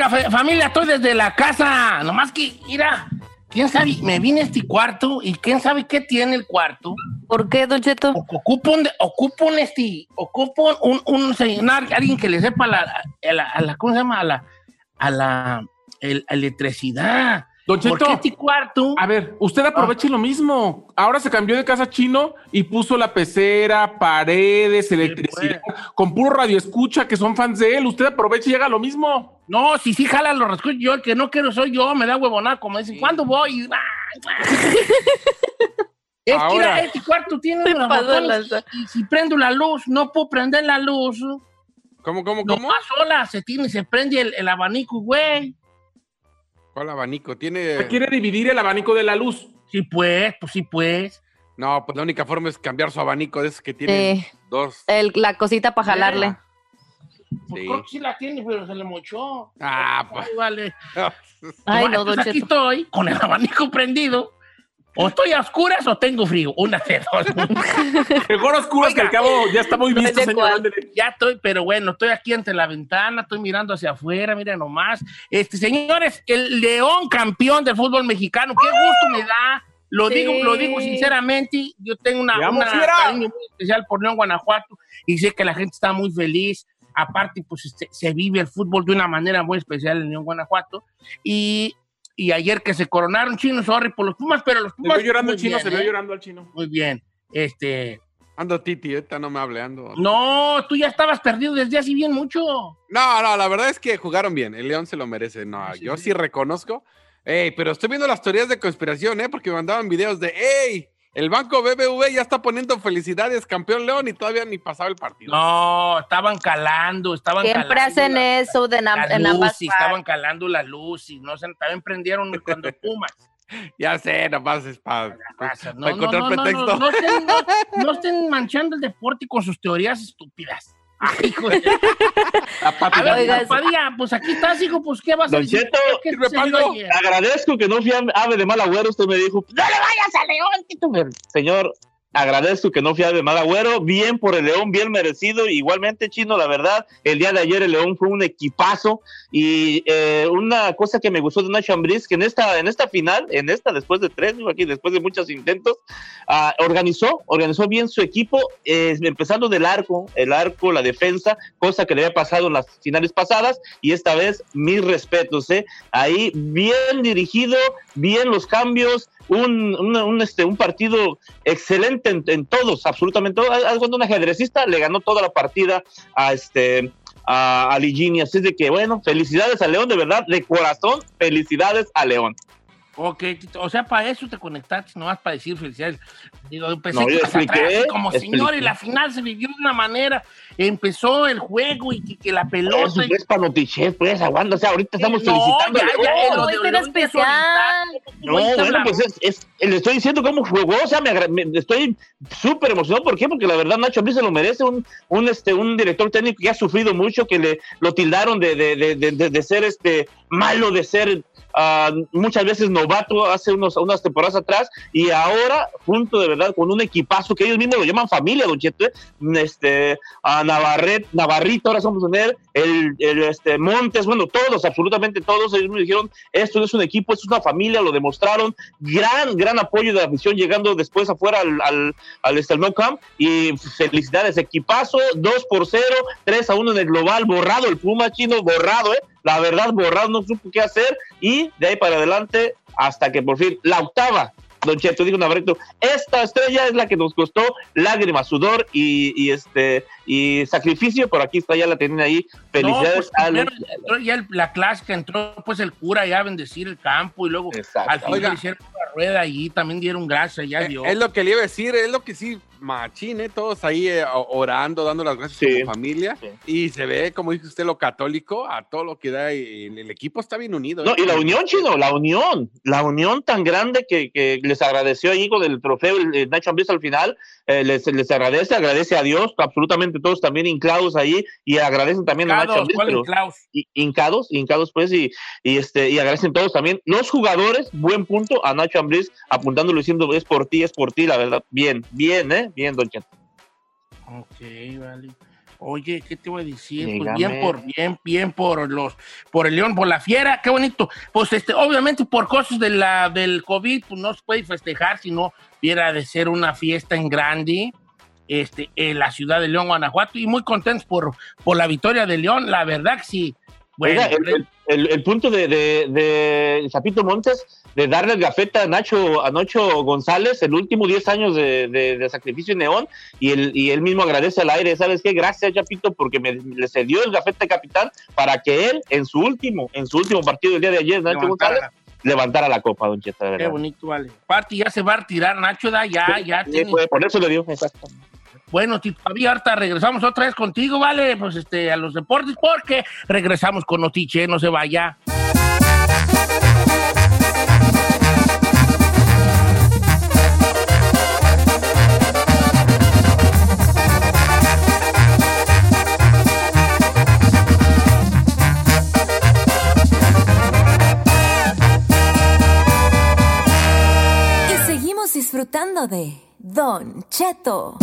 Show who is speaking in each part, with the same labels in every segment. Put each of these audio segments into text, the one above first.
Speaker 1: Oiga, familia, estoy desde la casa. Nomás que, mira, quién sabe, me vine a este cuarto y quién sabe qué tiene el cuarto.
Speaker 2: ¿Por qué, Don Cheto?
Speaker 1: Ocupo un, ocupo un, este, ocupo un, un señor, alguien que le sepa la, a la, a la- ¿cómo se llama? A la, a la el- electricidad.
Speaker 3: Don Cheto.
Speaker 1: Este cuarto,
Speaker 3: A ver, usted aproveche lo mismo. Ahora se cambió de casa chino y puso la pecera, paredes, electricidad, con puro radio escucha que son fans de él. Usted aproveche y haga lo mismo.
Speaker 1: no, si sí jala los rescuchos, yo el que no quiero soy yo, me da huevonada, como dicen, ¿cuándo voy? Y- Es que
Speaker 3: Ahora.
Speaker 1: mira, este cuarto tiene unos botones y si prendo la luz, no puedo prender la luz.
Speaker 4: ¿Cómo, cómo,
Speaker 1: No
Speaker 4: cómo?
Speaker 1: más sola, se tiene, se prende el, el abanico, güey.
Speaker 4: ¿Cuál abanico? Tiene.
Speaker 3: Quiere dividir el abanico de la luz.
Speaker 1: Sí, pues, pues sí, pues.
Speaker 4: No, pues la única forma es cambiar su abanico de esos que tienen
Speaker 2: Sí.
Speaker 4: dos.
Speaker 2: El- la cosita para jalarle.
Speaker 1: Pues
Speaker 4: Sí.
Speaker 1: creo que sí la tiene, pero se le mochó.
Speaker 4: Ah, pues.
Speaker 1: Ay, vale.
Speaker 2: Ay,
Speaker 1: Bueno,
Speaker 2: no,
Speaker 1: entonces aquí estoy con el abanico prendido. O estoy a oscuras o tengo frío. Una de dos.
Speaker 3: Mejor oscuras que al cabo ya está muy visto, señor.
Speaker 1: ya estoy, pero bueno, estoy aquí ante la ventana, estoy mirando hacia afuera, mira nomás. Este, señores, el León campeón del fútbol mexicano, qué gusto me da. Lo
Speaker 2: Sí.
Speaker 1: digo, lo digo sinceramente, yo tengo una,
Speaker 3: ¡Te amo,
Speaker 1: una cariño muy especial por León, Guanajuato, y sé que la gente está muy feliz. Aparte, pues este, se vive el fútbol de una manera muy especial en León, Guanajuato. Y, y ayer que se coronaron chinos, sorry por los Pumas, pero los
Speaker 3: Se
Speaker 1: Pumas.
Speaker 3: vio llorando
Speaker 1: muy
Speaker 3: el chino,
Speaker 1: bien,
Speaker 3: se vio
Speaker 1: ¿eh?
Speaker 3: llorando al chino.
Speaker 1: Muy bien. Este.
Speaker 4: Ando Titi, ahorita no me hable, ando.
Speaker 1: No, tú ya estabas perdido desde hace bien mucho.
Speaker 4: No, no, la verdad es que jugaron bien. El León se lo merece. No, yo sí reconozco. Ey, pero estoy viendo las teorías de conspiración, ¿eh? Porque me mandaban videos de, ey, el banco BBV ya está poniendo felicidades, campeón León, y todavía ni pasaba el partido.
Speaker 1: No, estaban calando, estaban
Speaker 2: Siempre
Speaker 1: calando.
Speaker 2: hacen
Speaker 1: la-
Speaker 2: eso de
Speaker 1: la
Speaker 2: en ambas partes.
Speaker 1: estaban calando la luz y no sé, también prendieron cuando Pumas.
Speaker 4: Ya sé, nomás es para
Speaker 1: No,
Speaker 4: para
Speaker 1: no,
Speaker 4: encontrar
Speaker 1: no, no,
Speaker 4: pretexto.
Speaker 1: no, no estén, no- no estén manchando el deporte con sus teorías estúpidas. Ay, hijo de- A ver,
Speaker 2: Oiga,
Speaker 1: Padilla, pues aquí estás, hijo, pues ¿qué vas a
Speaker 5: Don
Speaker 1: decir?
Speaker 5: Cheto,
Speaker 1: ¿Qué
Speaker 4: sirve
Speaker 1: sucedió
Speaker 4: Pablo.
Speaker 1: ayer?
Speaker 5: Agradezco que no fui a- ave de mal agüero. Usted me dijo, no le vayas a León, Tito. Pero, Señor, agradezco que no fui de mal agüero. Bien por el León, bien merecido. Igualmente, Chino, la verdad, el día de ayer el León fue un equipazo. Y eh, una cosa que me gustó de Nacho Ambriz, que en esta, en esta final, en esta, después de tres, aquí, después de muchos intentos, ah, organizó, organizó bien su equipo, eh, empezando del arco, el arco, la defensa, cosa que le había pasado en las finales pasadas, y esta vez mis respetos, ¿eh? Ahí bien dirigido, bien los cambios, un, un, un, este, un partido excelente en, todos, absolutamente cuenta, un ajedrecista le ganó toda la partida a este a, a Ligini, así de que bueno, felicidades a León, de verdad, de corazón, felicidades a León.
Speaker 1: Ok, Tito, o sea, para eso te conectaste, no vas para decir felicidades. Digo, empecé
Speaker 5: No, yo expliqué,
Speaker 1: atrás, como
Speaker 5: expliqué.
Speaker 1: señor, y la final se vivió de una manera. Empezó el juego y que, que la
Speaker 5: Eso
Speaker 1: pelota. y-
Speaker 5: es para Notiche, pues, aguanta. O sea, ahorita estamos
Speaker 1: No,
Speaker 5: felicitando.
Speaker 1: ya, ya, de
Speaker 2: Hoy era especial.
Speaker 5: No, bueno, pues es, es- le estoy diciendo cómo jugó, o sea, me, me- estoy súper emocionado. ¿Por qué? Porque la verdad Nacho Ambriz se lo merece, un, un, este, un director técnico que ha sufrido mucho, que le lo tildaron de, de, de, de- de- de ser este malo, de ser ah, muchas veces novato hace unos, unas temporadas atrás, y ahora, junto de verdad, con un equipazo que ellos mismos lo llaman familia, Don Cheto, ¿eh? este, a Navarret, Navarrito, ahora somos tener, el, este, Montes, bueno, todos, absolutamente todos, ellos me dijeron, esto no es un equipo, esto es una familia, lo demostraron, gran, gran apoyo de la afición llegando después afuera al, al, al, este, al No Camp, y felicidades, equipazo, 2 por 0, 3 a 1 en el global, borrado el Puma chino, borrado, eh, la verdad, borrado, no supo qué hacer, y de ahí para adelante, hasta que por fin, la octava, Don Cheto, dijo Navarrete, esta estrella es la que nos costó lágrimas, sudor y, y este y sacrificio, pero aquí está, ya la tienen ahí. Felicidades
Speaker 1: No, pues,
Speaker 5: a los-
Speaker 1: entró ya el- la clásica, entró pues el cura ya a bendecir el campo y luego
Speaker 5: Exacto.
Speaker 1: al final hicieron una rueda y también dieron gracias, ya
Speaker 4: Eh,
Speaker 1: dio.
Speaker 4: Es lo que le iba a decir, es lo que sí, machín, ¿eh? todos ahí eh, orando, dando las gracias
Speaker 5: Sí.
Speaker 4: como familia.
Speaker 5: Sí.
Speaker 4: Y se ve, como dice usted, lo católico, a todo lo que da. y el, equipo está bien unido.
Speaker 5: No,
Speaker 4: ¿eh?
Speaker 5: y la unión, chino, la unión, la unión tan grande que, que les agradeció ahí con el trofeo el, Nacho Ambriz al final, eh, les, les agradece, agradece a Dios, absolutamente todos también hincados ahí, y agradecen también a Nacho Ambriz,
Speaker 1: ¿cuál
Speaker 5: y- hincados, hincados pues, y, y este, y agradecen todos también. Los jugadores, buen punto, a Nacho Ambriz, apuntándolo diciendo, es por ti, es por ti, la verdad, bien, bien, eh, bien, don Cheto.
Speaker 1: Ok, vale. Oye, ¿qué te voy a decir? Pues bien por, bien, bien por los, por el León, por la fiera, qué bonito. Pues este, obviamente por cosas de la, del COVID, pues no se puede festejar si no viera de ser una fiesta en grande, este, en la ciudad de León, Guanajuato, y muy contentos por, por la victoria de León, la verdad que sí. Bueno,
Speaker 5: Oiga, el, el- el- el punto de, de, de Chapito Montes de darle el gafeta a Nacho, a Nacho González, el último 10 años de, sacrificio en Neón, y, él, y él mismo agradece al aire, ¿sabes qué? Gracias, Chapito, porque me le cedió el gafeta de capitán para que él, en su último, en su último partido del día de ayer, Nacho
Speaker 1: levantara-
Speaker 5: González, levantara la copa, Don Cheta,
Speaker 1: Qué bonito, vale. Aparte, ya se va a retirar Nacho, da, ya, ya
Speaker 5: Sí,
Speaker 1: tiene-
Speaker 5: fue, por eso le dio, exacto.
Speaker 1: Bueno, Tito Fabi, ahorita regresamos otra vez contigo, ¿vale? Pues este, a los deportes, porque regresamos con Notiche, no se vaya.
Speaker 6: Y seguimos disfrutando de Don Cheto.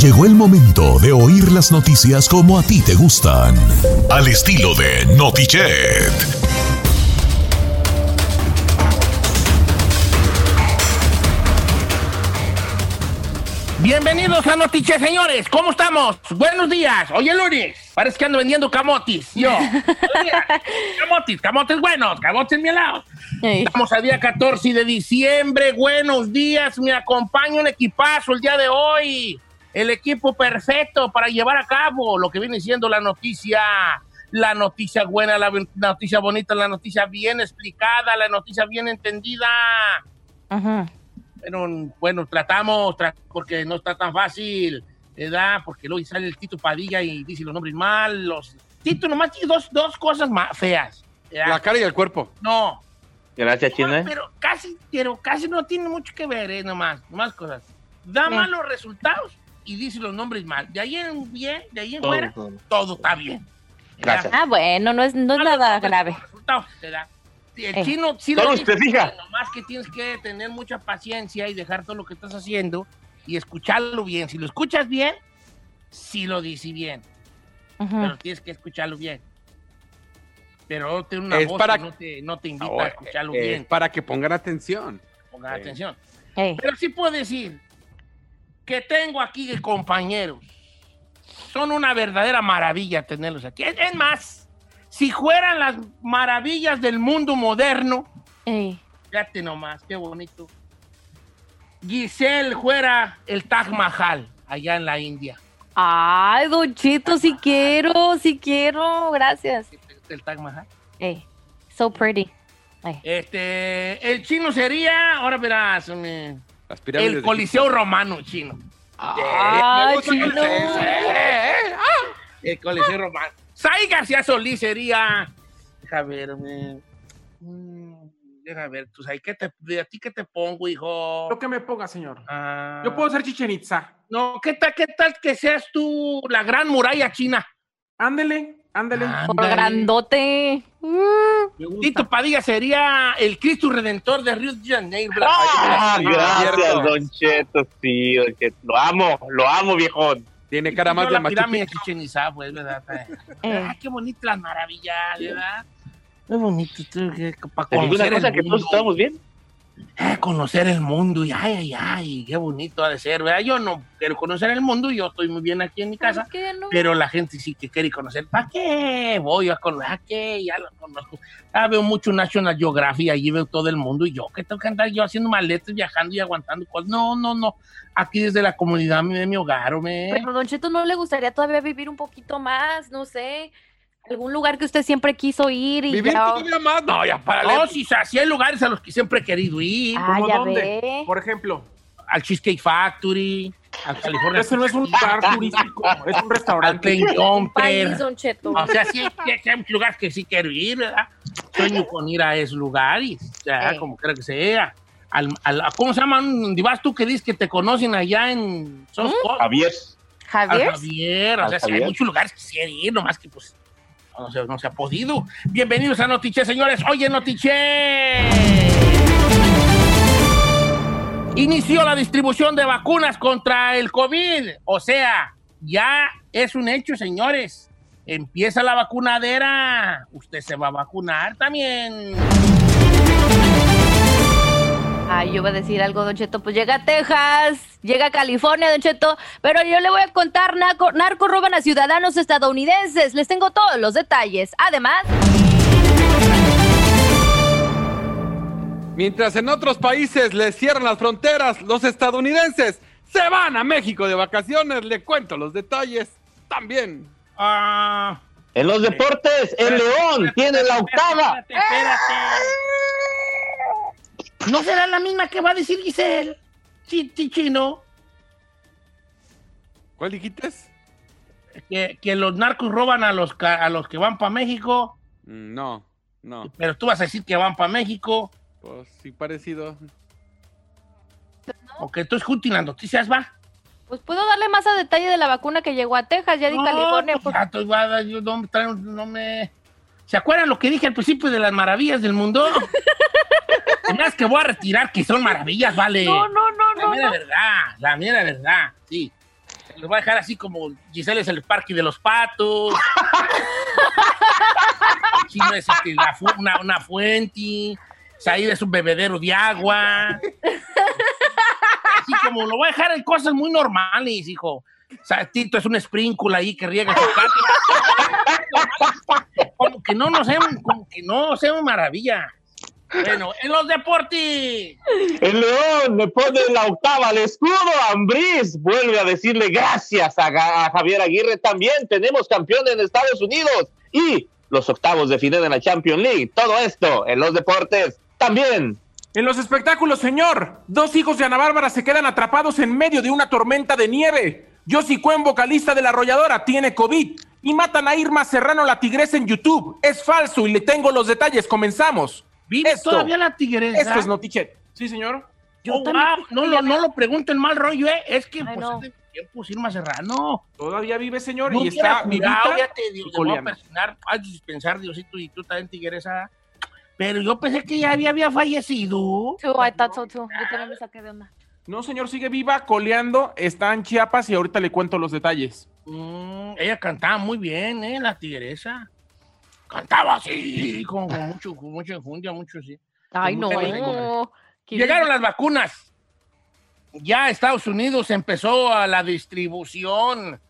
Speaker 7: Llegó el momento de oír las noticias como a ti te gustan. Al estilo de Notichet.
Speaker 1: Bienvenidos a Notiche, señores. ¿Cómo estamos? Buenos días. Hoy es lunes. Parece que ando vendiendo camotis. Yo. Camotis, camotes buenos, camotes mielados. Estamos a día 14 de diciembre. Buenos días. Me acompaña un equipazo el día de hoy. El equipo perfecto para llevar a cabo lo que viene siendo la noticia. La noticia buena, la noticia bonita, la noticia bien explicada, la noticia bien entendida.
Speaker 2: Ajá.
Speaker 1: Pero bueno, tratamos, tra- porque no está tan fácil, ¿verdad? Porque luego sale el Tito Padilla y dice los nombres mal. Los... Tito nomás tiene dos, dos cosas más feas. ¿verdad?
Speaker 4: La cara y el cuerpo.
Speaker 1: No,
Speaker 5: Gracias, Chino. ¿eh?
Speaker 1: pero casi, pero casi no tiene mucho que ver, ¿eh? Nomás, más cosas. Da
Speaker 2: Sí.
Speaker 1: malos resultados y dice los nombres mal. De ahí en bien, de ahí en
Speaker 5: Todo,
Speaker 1: fuera,
Speaker 5: todo.
Speaker 1: todo está bien.
Speaker 5: Gracias.
Speaker 2: Ah, bueno, no es, no es
Speaker 1: Malos
Speaker 2: nada grave.
Speaker 1: El
Speaker 2: Eh.
Speaker 1: chino sí lo
Speaker 5: usted
Speaker 1: dice,
Speaker 5: fija.
Speaker 1: Nomás que tienes que tener mucha paciencia y dejar todo lo que estás haciendo y escucharlo bien. Si lo escuchas bien, sí lo dice bien, pero tienes que escucharlo bien. Pero no tiene una
Speaker 4: Es
Speaker 1: voz
Speaker 4: para-
Speaker 1: que no te, no te invita
Speaker 4: Oh,
Speaker 1: a escucharlo
Speaker 4: eh,
Speaker 1: bien.
Speaker 4: Para que pongan atención.
Speaker 1: Pongan
Speaker 4: eh.
Speaker 1: atención. Pero sí puedo decir que tengo aquí compañeros. Son una verdadera maravilla tenerlos aquí. Es es más, si fueran las maravillas del mundo moderno,
Speaker 2: Ey.
Speaker 1: Fíjate nomás, qué bonito. Giselle fuera el Taj Mahal allá en la India.
Speaker 2: Ay, Don Chito, si quiero, si quiero. Gracias.
Speaker 1: El Taj Mahal.
Speaker 2: Ey. So pretty.
Speaker 1: Este, el chino sería, ahora verás, me-
Speaker 4: Las pirámides
Speaker 1: el
Speaker 4: de
Speaker 1: Coliseo Romano chino.
Speaker 2: Ah, chino.
Speaker 1: eh, eh, ah, El Coliseo Romano. Sai García Solís sería, deja ver, mm, deja ver, tú sabes, ¿qué te, ¿a ti qué te pongo, hijo?
Speaker 3: Lo que me ponga, señor.
Speaker 1: Ah,
Speaker 3: Yo puedo ser Chichen Itza.
Speaker 1: No, ¿qué tal, qué tal que seas tú la gran muralla china?
Speaker 3: Ándele, ándele.
Speaker 2: Por
Speaker 1: Ándale.
Speaker 2: grandote.
Speaker 1: Tito Padilla sería el Cristo Redentor de Río de Janeiro.
Speaker 5: Ah,
Speaker 4: Sí,
Speaker 5: gracias. Don Cheto. Sí, Don Cheto. Lo amo, lo amo, viejón.
Speaker 4: Tiene cara más de
Speaker 1: la pirámide. Chichen pues, ¿verdad?
Speaker 2: Eh.
Speaker 1: Ah, qué bonitas las maravillas, ¿verdad? Qué bonito, para
Speaker 5: ¿Te digo
Speaker 1: conocer
Speaker 5: cosa que todos estamos bien?
Speaker 1: Eh, conocer el mundo y ay, ay, ay, qué bonito ha de ser, ¿verdad? Yo no quiero conocer el mundo, yo estoy muy bien aquí en mi casa,
Speaker 2: ¿Por qué no?
Speaker 1: pero la gente sí que quiere conocer. ¿Para qué? Voy a conocer, ¿para qué? Ya lo conozco. Ya veo mucho National Geographic, allí veo todo el mundo y yo, ¿qué tengo que andar yo haciendo maletas, viajando y aguantando cosas? No, no, no. Aquí desde la comunidad de mi hogar, ¿me?
Speaker 2: Pero Don Cheto, ¿no le gustaría todavía vivir un poquito más? No sé, algún lugar que usted siempre quiso ir y
Speaker 4: ¿Vivir
Speaker 2: ya...
Speaker 4: todavía más? No, ya para
Speaker 1: No, sí, sí hay lugares a los que siempre he querido ir.
Speaker 2: Ah,
Speaker 3: ¿Cómo
Speaker 2: ya
Speaker 3: dónde?
Speaker 2: ve.
Speaker 3: Por ejemplo,
Speaker 1: Al Cheesecake Factory, al California.
Speaker 3: ese no es un lugar turístico, es un
Speaker 1: al
Speaker 3: restaurante.
Speaker 2: Cheto.
Speaker 1: O sea, sí, hay lugares que sí quiero ir, ¿verdad? Sueño con ir a esos lugares, ya,
Speaker 2: Eh.
Speaker 1: como quiera que sea. Al, al- ¿Cómo se llaman? ¿Dónde vas tú que dices que te conocen allá en Sos
Speaker 5: Javier.
Speaker 1: Al
Speaker 2: Javier.
Speaker 1: Javier, o
Speaker 5: Al
Speaker 1: sea, sí, hay muchos lugares que quisiera ir, nomás que pues no se, ha podido. Bienvenidos a Notiche, señores. Oye, Notiche. Inició la distribución de vacunas contra el COVID. O sea, ya es un hecho, señores. Empieza la vacunadera. Usted se va a vacunar también.
Speaker 2: Ay, yo iba a decir algo, Don Cheto. Pues llega a Texas, llega a California, Don Cheto. Pero yo le voy a contar, narco, narco roban a ciudadanos estadounidenses. Les tengo todos los detalles. Además,
Speaker 4: Mientras en otros países les cierran las fronteras, los estadounidenses se van a México de vacaciones. Le cuento los detalles también.
Speaker 1: Ah,
Speaker 5: En los deportes, el León tiene la octava.
Speaker 1: Espérate, espérate. ¿No será la misma que va a decir Giselle? Sí, sí, chino.
Speaker 4: ¿Cuál dijiste?
Speaker 1: Que, que los narcos roban a los, ca- a los que van para México,
Speaker 4: Mm, No, no.
Speaker 1: pero tú vas a decir que van para México.
Speaker 4: Pues sí, parecido.
Speaker 1: O que tú escuches las noticias, va.
Speaker 2: pues puedo darle más a detalle de la vacuna que llegó a Texas, ya di
Speaker 1: No,
Speaker 2: California.
Speaker 1: pues,
Speaker 2: pues-
Speaker 1: ya yo no, no me... ¿Se acuerdan lo que dije al principio de las maravillas del mundo? Además que voy a retirar que son maravillas, vale.
Speaker 2: No, no, no,
Speaker 1: La
Speaker 2: no.
Speaker 1: mera
Speaker 2: no.
Speaker 1: verdad, la mera verdad, sí. Los voy a dejar así como Giselle es el parque de los patos. Chino es este, la fu- una, una fuente. Said es un bebedero de agua. Así como lo voy a dejar en cosas muy normales, hijo. O sea, Tito es un sprinkle ahí que riega su patio. Como que no nos hacemos, como que no hacemos maravilla. Bueno, en los deportes.
Speaker 5: El León le pone la octava al escudo. Ambriz vuelve a decirle gracias a, Javier Aguirre. También tenemos campeón en Estados Unidos y los octavos de final en la Champions League. Todo esto en los deportes también.
Speaker 3: En los espectáculos, señor, dos hijos de Ana Bárbara se quedan atrapados en medio de una tormenta de nieve. Josie Cuen, vocalista de La Arrolladora, tiene COVID. Y matan a Irma Serrano, la tigresa, en YouTube. Es falso y le tengo los detalles. Comenzamos.
Speaker 1: ¿Vive
Speaker 3: Esto-
Speaker 1: todavía la tigresa?
Speaker 3: Esto es Notichet. Sí, señor.
Speaker 1: Yo
Speaker 2: también
Speaker 1: no, lo, no lo pregunto en mal rollo, ¿eh? Es que,
Speaker 2: Ay,
Speaker 1: pues,
Speaker 2: no.
Speaker 1: hace tiempo Irma Serrano.
Speaker 3: Todavía vive, señor,
Speaker 1: No
Speaker 3: y está vivita
Speaker 1: ya te digo, voy a persignar, a dispensar, Diosito, y tú también tigresa. Pero yo pensé que ya había, había fallecido.
Speaker 2: Too, I thought so too. Yo también me saqué de onda.
Speaker 3: No, señor, sigue viva, coleando, está en Chiapas y ahorita le cuento los detalles.
Speaker 1: Mm, ella cantaba muy bien, ¿eh? La tigresa. Cantaba así, con, con mucho, con mucha enjundia, mucho sí.
Speaker 2: Ay, no. Qué
Speaker 1: Llegaron las vacunas. Ya Estados Unidos empezó a la distribución.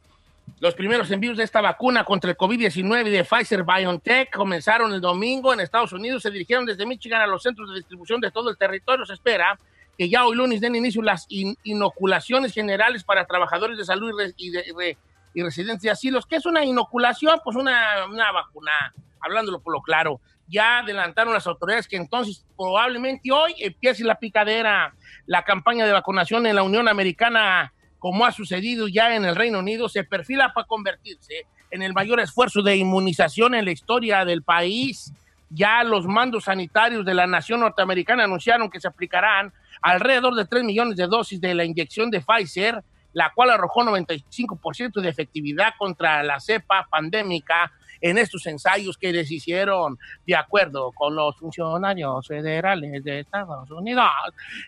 Speaker 1: Los primeros envíos de esta vacuna contra el COVID-19 de Pfizer BioNTech comenzaron el domingo en Estados Unidos. Se dirigieron desde Michigan a los centros de distribución de todo el territorio. Se espera que ya hoy lunes den inicio las in- inoculaciones generales para trabajadores de salud y, y de- y re- y residentes de asilos. ¿Qué es una inoculación? Pues una, una vacuna, hablándolo por lo claro, ya adelantaron las autoridades que entonces probablemente hoy empiece la picadera, la campaña de vacunación en la Unión Americana, como ha sucedido ya en el Reino Unido, se perfila para convertirse en el mayor esfuerzo de inmunización en la historia del país. Ya los mandos sanitarios de la nación norteamericana anunciaron que se aplicarán alrededor de 3 millones de dosis de la inyección de Pfizer, la cual arrojó 95% de efectividad contra la cepa pandémica en estos ensayos que les hicieron de acuerdo con los funcionarios federales de Estados Unidos.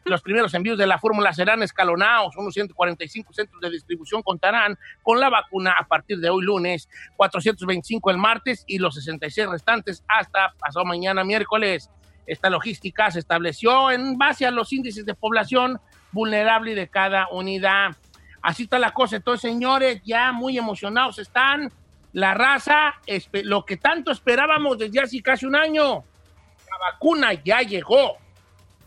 Speaker 1: Los primeros envíos de la fórmula serán escalonados, unos 145 centros de distribución contarán con la vacuna a partir de hoy lunes, 425 el martes y los 66 restantes hasta pasado mañana miércoles. Esta logística se estableció en base a los índices de población vulnerable de cada unidad. Así está la cosa. Entonces, señores, ya muy emocionados están. La raza, lo que tanto esperábamos desde hace casi un año, la vacuna ya llegó.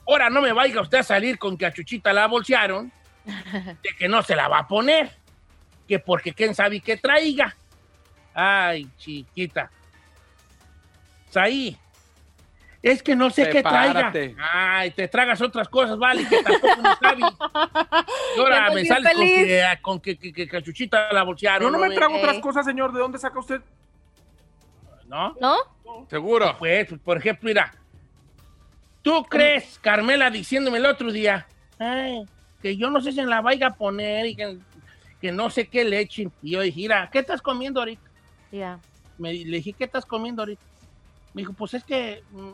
Speaker 1: Ahora no me vaya usted a salir con que a Chuchita la bolsearon, de que no se la va a poner, que porque quién sabe qué traiga. Ay, chiquita. Ahí. Es que no sé qué traiga. Ay, te tragas otras cosas, vale, que tampoco no sabes. Y ahora me sales con que, ah, con que, que, que- que a Chuchita la bolsearon.
Speaker 3: Yo no me trago
Speaker 2: Eh.
Speaker 3: otras cosas, señor. ¿De dónde saca usted?
Speaker 1: ¿No?
Speaker 2: ¿No?
Speaker 4: Seguro.
Speaker 1: Pues, pues, por ejemplo, mira, ¿tú crees, Carmela, diciéndome el otro día, ay, que yo no sé si en la vaya a poner y que, que no sé qué le echen? Y yo dije, mira, ¿qué estás comiendo ahorita?
Speaker 2: Ya.
Speaker 1: Me, le dije, ¿qué estás comiendo ahorita? Me dijo, pues es que, mm,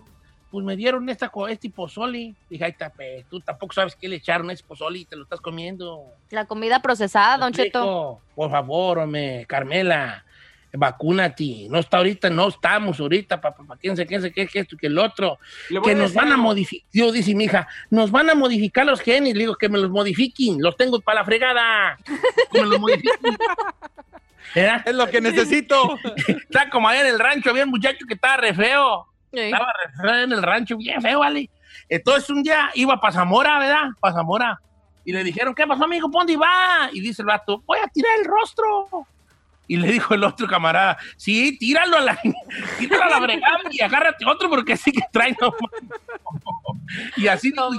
Speaker 1: pues me dieron esta, este pozoli. Dije, ay, tape, tú tampoco sabes qué le echaron a ese pozoli y te lo estás comiendo.
Speaker 2: La comida procesada, Don Cheto.
Speaker 1: Por favor, hombre, Carmela, vacúnate. No está ahorita, no estamos ahorita, papá, pa, quién sé, quién sé, qué, que esto, que el otro. Que nos van a modificar, yo dice mi hija, nos van a modificar los genes. Le digo, que me los modifiquen, los tengo para la fregada. Que me los modifiquen.
Speaker 4: Es lo que necesito.
Speaker 1: Está como allá en el rancho, había un muchacho que estaba re feo.
Speaker 2: Sí.
Speaker 1: Estaba en el rancho, bien feo, ¿vale? Entonces un día iba para Zamora, ¿verdad? Para Zamora. Y le dijeron, ¿qué pasó, amigo? ¿Pónde va? Y dice el vato, voy a tirar el rostro. Y le dijo el otro camarada, sí, tíralo a la, tíralo a la bregada y agárrate otro porque sí que trae no Y así
Speaker 2: No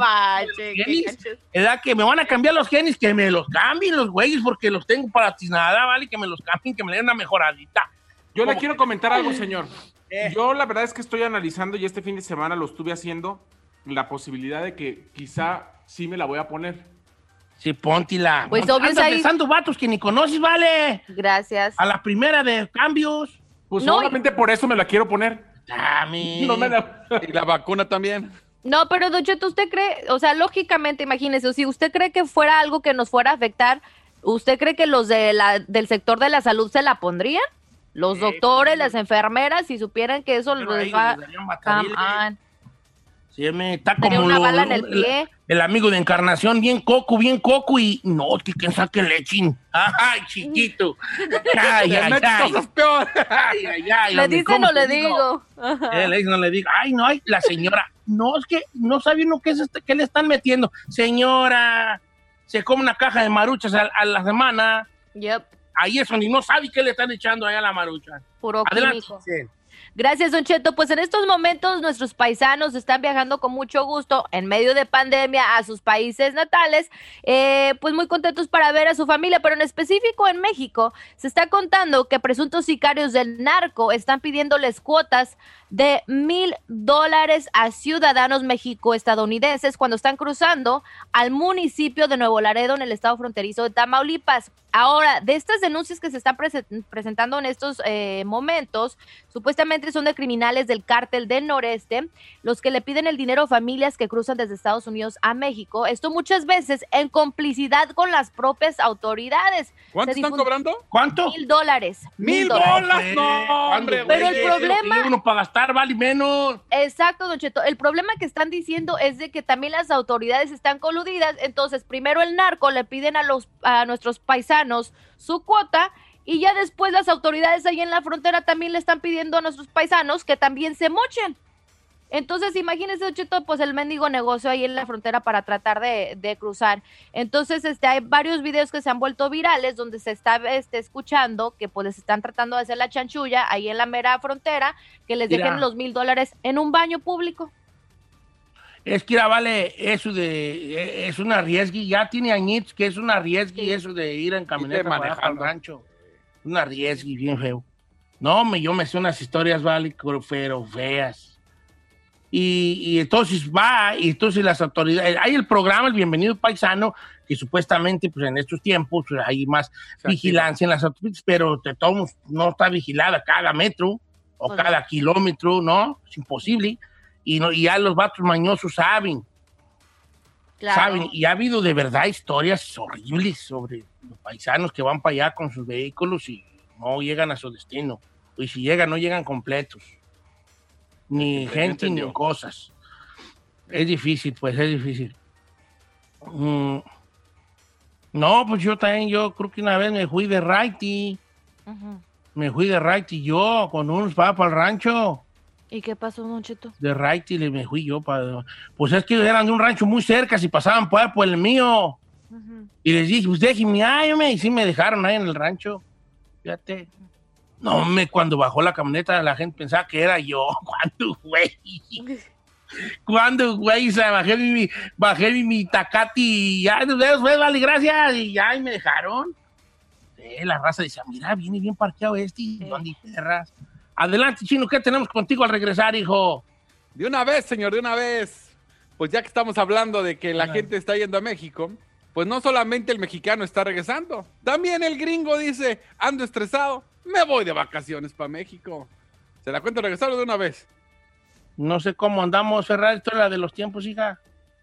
Speaker 2: qué
Speaker 1: genis. ¿verdad? Que me van a cambiar los genes, que me los cambien los güeyes porque los tengo para nada, ¿vale? Que me los cambien, que me den una mejoradita.
Speaker 3: Yo le quiero comentar algo, señor.
Speaker 1: Eh.
Speaker 3: Yo la verdad es que estoy analizando y este fin de semana lo estuve haciendo la posibilidad de que quizá sí me la voy a poner.
Speaker 1: Sí, póntila.
Speaker 2: Pues, obvio,
Speaker 1: Andas
Speaker 2: ahí-
Speaker 1: besando vatos que ni conoces, ¿vale?
Speaker 2: Gracias.
Speaker 1: A la primera de cambios.
Speaker 3: Pues
Speaker 2: No,
Speaker 3: solamente por eso me la quiero poner.
Speaker 1: Dame.
Speaker 3: No me la-
Speaker 4: Y la vacuna también.
Speaker 2: No, pero Don Cheto, ¿usted cree, o sea, lógicamente, imagínese, si usted cree que fuera algo que nos fuera a afectar, ¿usted cree que los de la, del sector de la salud se la pondrían? Los doctores, las enfermeras, si supieran que eso
Speaker 1: Pero ahí
Speaker 2: les va... on.
Speaker 1: Sí, me está como
Speaker 2: una
Speaker 1: lo-
Speaker 2: bala en el pie.
Speaker 1: El, amigo de encarnación, bien coco, bien coco y no, que quien saque lechín. Ay, chiquito. Ay, ay, ay. Ay, ay, ay.
Speaker 2: ¿Le dice
Speaker 1: ¿cómo
Speaker 2: o no le digo?
Speaker 1: Eh, le dice, no le digo. Ay, no, ay, la señora. No, es que no sabe uno qué, es este- qué le están metiendo. Señora, se come una caja de maruchas a, a la semana.
Speaker 2: Yep,
Speaker 1: Ahí eso ni no sabe qué le están echando allá a la marucha.
Speaker 2: puro
Speaker 1: Adelante.
Speaker 2: Gracias, Don Cheto. Pues en estos momentos nuestros paisanos están viajando con mucho gusto en medio de pandemia a sus países natales, eh, pues muy contentos para ver a su familia, pero en específico en México se está contando que presuntos sicarios del narco están pidiéndoles cuotas de mil dólares a ciudadanos mexico-estadounidenses cuando están cruzando al municipio de Nuevo Laredo en el estado fronterizo de Tamaulipas. Ahora, de estas denuncias que se están prese- presentando en estos eh, momentos, supuestamente son de criminales del cártel del noreste, los que le piden el dinero a familias que cruzan desde Estados Unidos a México. Esto muchas veces en complicidad con las propias autoridades.
Speaker 4: ¿Cuánto están cobrando?
Speaker 1: ¿Cuánto?
Speaker 2: Mil dólares.
Speaker 4: ¡Mil
Speaker 2: dólares.
Speaker 4: No,
Speaker 1: ¿cuándo,
Speaker 4: hombre,
Speaker 2: Pero el problema-
Speaker 1: Tiene Uno para gastar vale menos.
Speaker 2: Exacto, Don Cheto. El problema que están diciendo es de que también las autoridades están coludidas. Entonces, primero el narco le piden a los a nuestros paisanos su cuota y ya después las autoridades ahí en la frontera también le están pidiendo a nuestros paisanos que también se mochen. Entonces, imagínense, Don Cheto, pues el mendigo negocio ahí en la frontera para tratar de, de cruzar. Entonces, este, hay varios videos que se han vuelto virales donde se está este, escuchando que pues les están tratando de hacer la chanchulla ahí en la mera frontera, que les
Speaker 1: Mira.
Speaker 2: dejen los mil dólares en un baño público.
Speaker 1: Es que, mira, vale, eso de, eh, es una riesgui, ya tiene añitos que es una riesgui eso de ir en camioneta el
Speaker 4: manejando.
Speaker 1: rancho. Una riesgui bien feo. No, me, yo me sé unas historias, vale, pero feas. Y, y entonces va, y entonces las autoridades, hay el programa, el Bienvenido Paisano, que supuestamente, pues en estos tiempos, pues, hay más vigilancia en las autopistas, pero todos modos, no está vigilada cada metro o
Speaker 2: Pues
Speaker 1: cada kilómetro, ¿no? Es imposible. Y, no, y ya los vatos mañosos saben,
Speaker 2: Claro.
Speaker 1: saben. Y ha habido de verdad historias horribles sobre los paisanos que van para allá con sus vehículos y no llegan a su destino. Y si llegan, no llegan completos. Ni
Speaker 4: Ya
Speaker 1: gente ni cosas. Es difícil, pues es difícil. Mm. No, pues yo también, yo creo que una vez me fui de righty. Me fui de righty yo con unos para el rancho.
Speaker 2: ¿Y qué pasó, Don Cheto?
Speaker 1: De righty le me fui yo para. Pues es que eran de un rancho muy cerca, si pasaban por, por el mío. Y les dije, pues déjenme, ay, hombre", y sí me dejaron ahí en el rancho. Fíjate. No, me cuando bajó la camioneta la gente pensaba que era yo. ¿Cuándo, güey? ¿Cuándo, güey? O sea, bajé mi, bajé mi, mi tacati y ya, pues, vale, gracias. Y ya, y me dejaron. Sí, la raza decía, mira, viene bien parqueado este. ¿y ¿Dónde perras? Adelante, Chino, ¿qué tenemos contigo al regresar, hijo?
Speaker 4: De una vez, señor, de una vez. Pues ya que estamos hablando de que la gente está yendo a México, pues no solamente el mexicano está regresando, también el gringo dice, ando estresado, me voy de vacaciones para México. ¿Se la cuento regresarlo de una vez?
Speaker 1: No sé cómo andamos, Ferrari, esto es la de los tiempos, hija.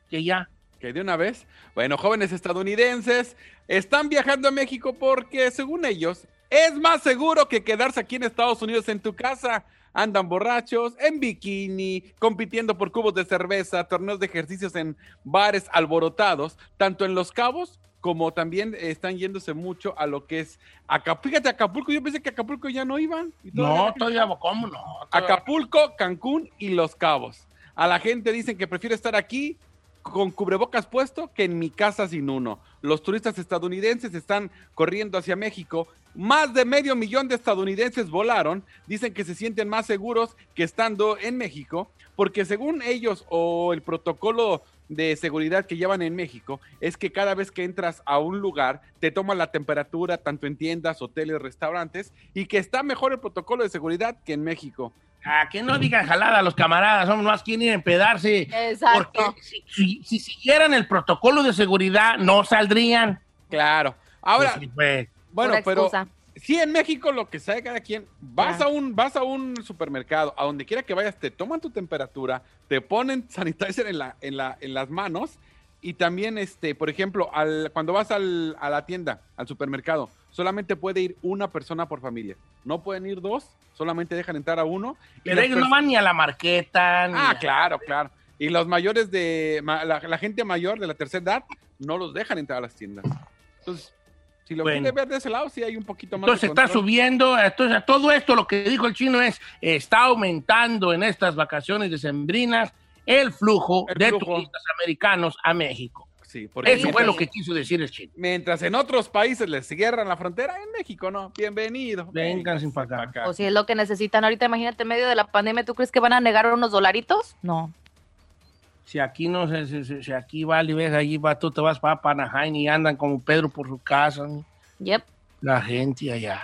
Speaker 1: Que ya.
Speaker 4: que de una vez, bueno, jóvenes estadounidenses están viajando a México porque, según ellos, es más seguro que quedarse aquí en Estados Unidos en tu casa. Andan borrachos, en bikini, compitiendo por cubos de cerveza, torneos de ejercicios en bares alborotados, tanto en Los Cabos como también están yéndose mucho a lo que es Acapulco. Fíjate, Acapulco, yo pensé que Acapulco ya no iban. y todavía
Speaker 1: No, todavía, ¿cómo no? Todavía-
Speaker 4: Acapulco, Cancún y Los Cabos. A la gente dicen que prefiere estar aquí con cubrebocas puesto que en mi casa sin uno. Los turistas estadounidenses están corriendo hacia México. Más de medio millón de estadounidenses volaron. Dicen que se sienten más seguros que estando en México, porque según ellos o el protocolo de seguridad que llevan en México es que cada vez que entras a un lugar te toman la temperatura tanto en tiendas, hoteles, restaurantes y que está mejor el protocolo de seguridad que en México.
Speaker 1: A que no digan jalada los camaradas, somos más quien ir a empedarse.
Speaker 2: Exacto.
Speaker 1: Porque si, si- si siguieran el protocolo de seguridad, no saldrían.
Speaker 4: Claro. Ahora,
Speaker 1: Pues pues.
Speaker 4: bueno, pero
Speaker 2: excusa.
Speaker 4: Sí en México lo que sabe cada quien, vas
Speaker 2: Ya.
Speaker 4: a un vas a un supermercado, a donde quiera que vayas, te toman tu temperatura, te ponen sanitizer en la en la en las manos y también este, por ejemplo, al, cuando vas al- a la tienda, al supermercado, solamente puede ir una persona por familia. No pueden ir dos, solamente dejan entrar a uno.
Speaker 1: Pero ellos no van ni a la marqueta. ni
Speaker 4: Ah,
Speaker 1: a-
Speaker 4: claro, claro. Y los mayores de la, la gente mayor de la tercera edad no los dejan entrar a las tiendas. Entonces, si lo
Speaker 1: Bueno.
Speaker 4: quiere ver de ese lado, sí hay un poquito más. de
Speaker 1: Entonces está
Speaker 4: control.
Speaker 1: subiendo, entonces todo esto lo que dijo el chino es, está aumentando en estas vacaciones decembrinas el flujo
Speaker 4: El
Speaker 1: de
Speaker 4: flujo.
Speaker 1: turistas americanos a México.
Speaker 4: Sí, porque
Speaker 1: Eso fue lo que quiso decir el chino.
Speaker 4: mientras en otros países les cierran la frontera, en México no. Bienvenido.
Speaker 1: Vengan sin
Speaker 4: pa'
Speaker 1: pagar.
Speaker 2: O si es lo que necesitan ahorita, imagínate, en medio de la pandemia, ¿tú crees que van a negar unos dolaritos? No.
Speaker 1: Si aquí no se, se- se- si aquí vale, ves, allí va, tú te vas para Panajain y andan como Pedro por su casa, ¿no?
Speaker 2: Yep.
Speaker 1: la gente allá.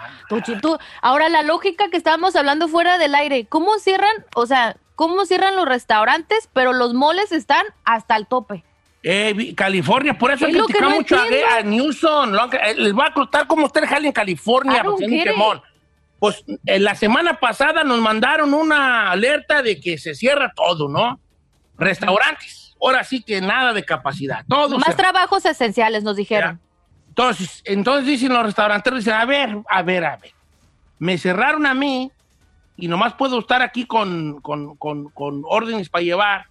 Speaker 2: Tú, Ahora, la lógica que estábamos hablando fuera del aire, ¿cómo cierran? O sea, ¿cómo cierran los restaurantes, pero los moles están hasta el tope?
Speaker 1: Eh, California, por eso
Speaker 2: Es
Speaker 1: criticado
Speaker 2: no
Speaker 1: mucho a,
Speaker 2: entiendo.
Speaker 1: a Newsom. eh, les va a costar como usted jale en California. Pues eh, la semana pasada nos mandaron una alerta de que se cierra todo, ¿no? Restaurantes. Ahora sí que nada de capacidad. Todo
Speaker 2: Más trabajos esenciales, nos dijeron.
Speaker 1: Entonces, entonces dicen los restaurantes, dicen, a ver, a ver, a ver. Me cerraron a mí y nomás puedo estar aquí con, con- con- con órdenes para llevar.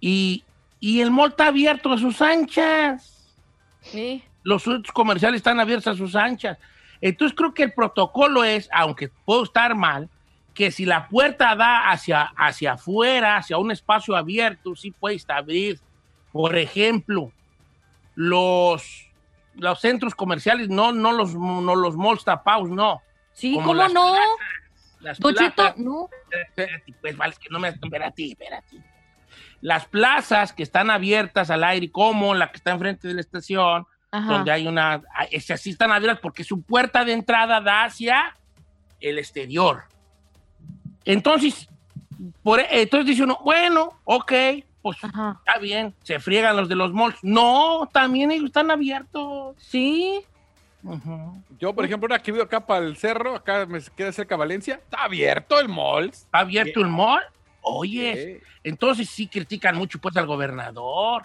Speaker 1: Y, y el mall está abierto a sus anchas.
Speaker 2: Sí.
Speaker 1: Los centros comerciales están abiertos a sus anchas. Entonces creo que el protocolo es, aunque puedo estar mal, que si la puerta da hacia, hacia afuera, hacia un espacio abierto, sí puedes abrir. Por ejemplo, los, los centros comerciales, no, no, los, no los malls tapados, no.
Speaker 2: Sí,
Speaker 1: Como
Speaker 2: ¿cómo
Speaker 1: las
Speaker 2: no?
Speaker 1: Las
Speaker 2: Don Cheto,
Speaker 1: plazas-
Speaker 2: no.
Speaker 1: Espérate, pues, vale, es que no me... Espérate, espérate. Las plazas que están abiertas al aire, como la que está enfrente de la estación,
Speaker 2: Ajá.
Speaker 1: donde hay una... Esas sí están abiertas porque su puerta de entrada da hacia el exterior. Entonces, por, e, entonces dice uno, bueno, ok, pues
Speaker 2: Ajá.
Speaker 1: está bien, se friegan los de los malls. No, también ellos están abiertos.
Speaker 2: Sí.
Speaker 4: Yo, por ejemplo, ahora que vivo acá para el cerro, acá me queda cerca Valencia, está abierto el mall.
Speaker 1: ¿Está abierto el mall? Oye, entonces sí critican mucho pues al gobernador.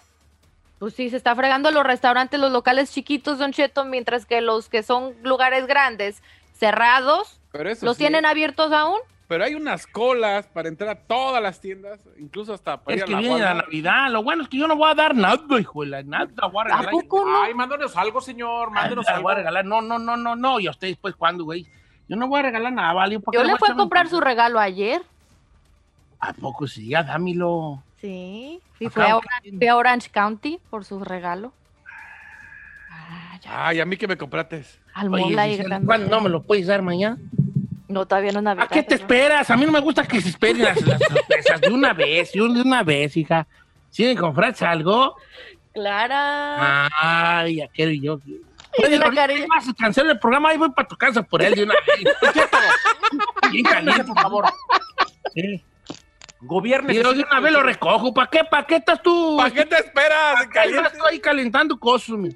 Speaker 2: Pues sí, se está fregando los restaurantes, los locales chiquitos, Don Cheto, mientras que los que son lugares grandes, cerrados,
Speaker 4: Pero eso
Speaker 2: ¿los
Speaker 4: sí,
Speaker 2: tienen abiertos aún?
Speaker 4: Pero hay unas colas para entrar a todas las tiendas, incluso hasta para
Speaker 1: Es
Speaker 4: ir a
Speaker 1: que
Speaker 4: la
Speaker 1: viene la. Navidad. Lo bueno es que yo no voy a dar nada, hijo de la nada. Voy a
Speaker 2: ¿A
Speaker 1: regalar.
Speaker 2: poco no?
Speaker 3: Ay, mándanos algo, señor, mándenos
Speaker 1: Nada,
Speaker 3: algo.
Speaker 1: voy a regalar. No, no, no, no, no. ¿Y a ustedes, pues, cuándo, güey? Yo no voy a regalar nada, ¿vale? ¿Por qué
Speaker 2: Yo le
Speaker 1: a
Speaker 2: fui a comprar su regalo ayer.
Speaker 1: ¿A poco sí? Ya dámelo.
Speaker 2: Sí. Y fui a,
Speaker 1: ¿o qué
Speaker 2: Orange, fui a Orange County por su regalo. Ah, ya.
Speaker 4: Ay, a mí que me comprates.
Speaker 2: Al
Speaker 1: Oye, Giselle,
Speaker 2: grande.
Speaker 1: ¿cuándo no me lo puedes dar mañana?
Speaker 2: No, todavía no Navidad.
Speaker 1: ¿A qué te
Speaker 2: pero-
Speaker 1: esperas? A mí no me gusta que se esperen las, las sorpresas de una vez, de una vez, hija. Si me compras algo,
Speaker 2: Clara.
Speaker 1: ay, ya quiero yo.
Speaker 2: Y
Speaker 1: Oye, vas a cancelar el programa, ahí voy para tu casa por él de una vez. Bien caliente, por favor. Sí.
Speaker 3: Gobierno.
Speaker 1: Y de una vez lo recojo. ¿Para qué? ¿Para qué estás tú?
Speaker 4: ¿Para qué te esperas?
Speaker 1: ¿Para qué
Speaker 4: caliente?
Speaker 1: estás tú ahí calentando cosas? mi?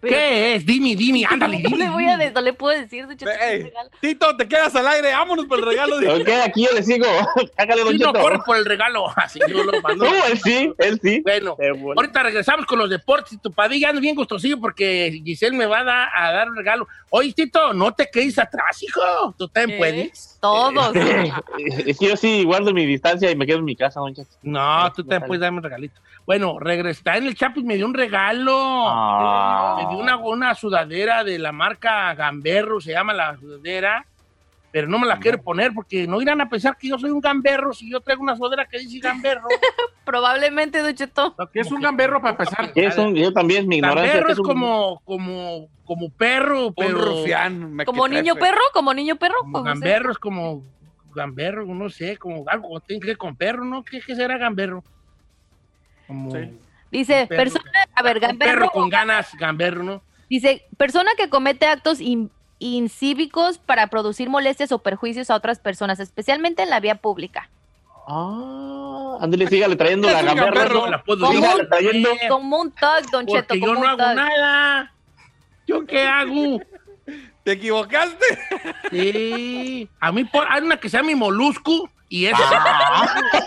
Speaker 2: Pero-
Speaker 1: ¿Qué es? Dime, dime, ándale,
Speaker 2: No le voy a de- no le puedo decir,
Speaker 4: Ey,
Speaker 2: regalo.
Speaker 4: Tito, te quedas al aire, vámonos por el regalo. de-
Speaker 5: Ok, aquí yo le sigo. Hágale, Don Cheto.
Speaker 1: corre por el regalo. Así yo lo mando.
Speaker 5: No, él sí, él sí.
Speaker 1: Bueno,
Speaker 5: bueno.
Speaker 1: ahorita regresamos con los deportes. Y tu padilla anda bien gustosillo porque Giselle me va a, dar- a dar un regalo. Oye, Tito, no te quedes atrás, hijo. Tú también
Speaker 2: ¿Qué?
Speaker 1: puedes.
Speaker 2: Todos.
Speaker 5: Es que yo sí guardo mi distancia y me quedo en mi casa, Don Cheto.
Speaker 1: No, tú también puedes darme un regalito. Bueno, regresa en el Chapis, me dio un regalo.
Speaker 5: Ah.
Speaker 1: Me dio una, una sudadera de la marca Gamberro, se llama la sudadera. Pero no me la quiero poner porque no irán a pensar que yo soy un gamberro si yo traigo una sudadera que dice gamberro.
Speaker 2: Probablemente, Don Cheto.
Speaker 3: ¿Qué es un gamberro para empezar?
Speaker 5: ¿Qué es un- yo también, mi ignorancia.
Speaker 1: Gamberro
Speaker 5: ¿qué
Speaker 1: es
Speaker 5: un-
Speaker 1: como, como, como perro,
Speaker 4: Un
Speaker 1: pero
Speaker 4: rufián. me
Speaker 2: Como niño perro, como niño perro.
Speaker 1: como
Speaker 2: como
Speaker 1: gamberro es como gamberro, no sé, como algo tiene que ver con perro, ¿no? ¿Qué, qué será gamberro? Como
Speaker 3: Sí.
Speaker 2: Dice,
Speaker 1: perro.
Speaker 2: persona, a ver,
Speaker 1: un
Speaker 2: gamberro.
Speaker 1: perro con ganas, gamberro, ¿no?
Speaker 2: Dice, persona que comete actos in- incívicos para producir molestias o perjuicios a otras personas, especialmente en la vía pública.
Speaker 5: Ah, ándale, sígale trayendo la gamberra.
Speaker 4: gamberro.
Speaker 5: ¿no?
Speaker 1: la puedo
Speaker 2: ¿Cómo?
Speaker 5: Sígale trayendo.
Speaker 2: Como un tug, Don Cheto,
Speaker 1: porque yo no hago
Speaker 2: tug.
Speaker 1: nada. ¿Yo qué hago?
Speaker 4: ¿Te equivocaste?
Speaker 1: Sí. A mí por, hay una que se llama mi molusco y esa
Speaker 5: Ah.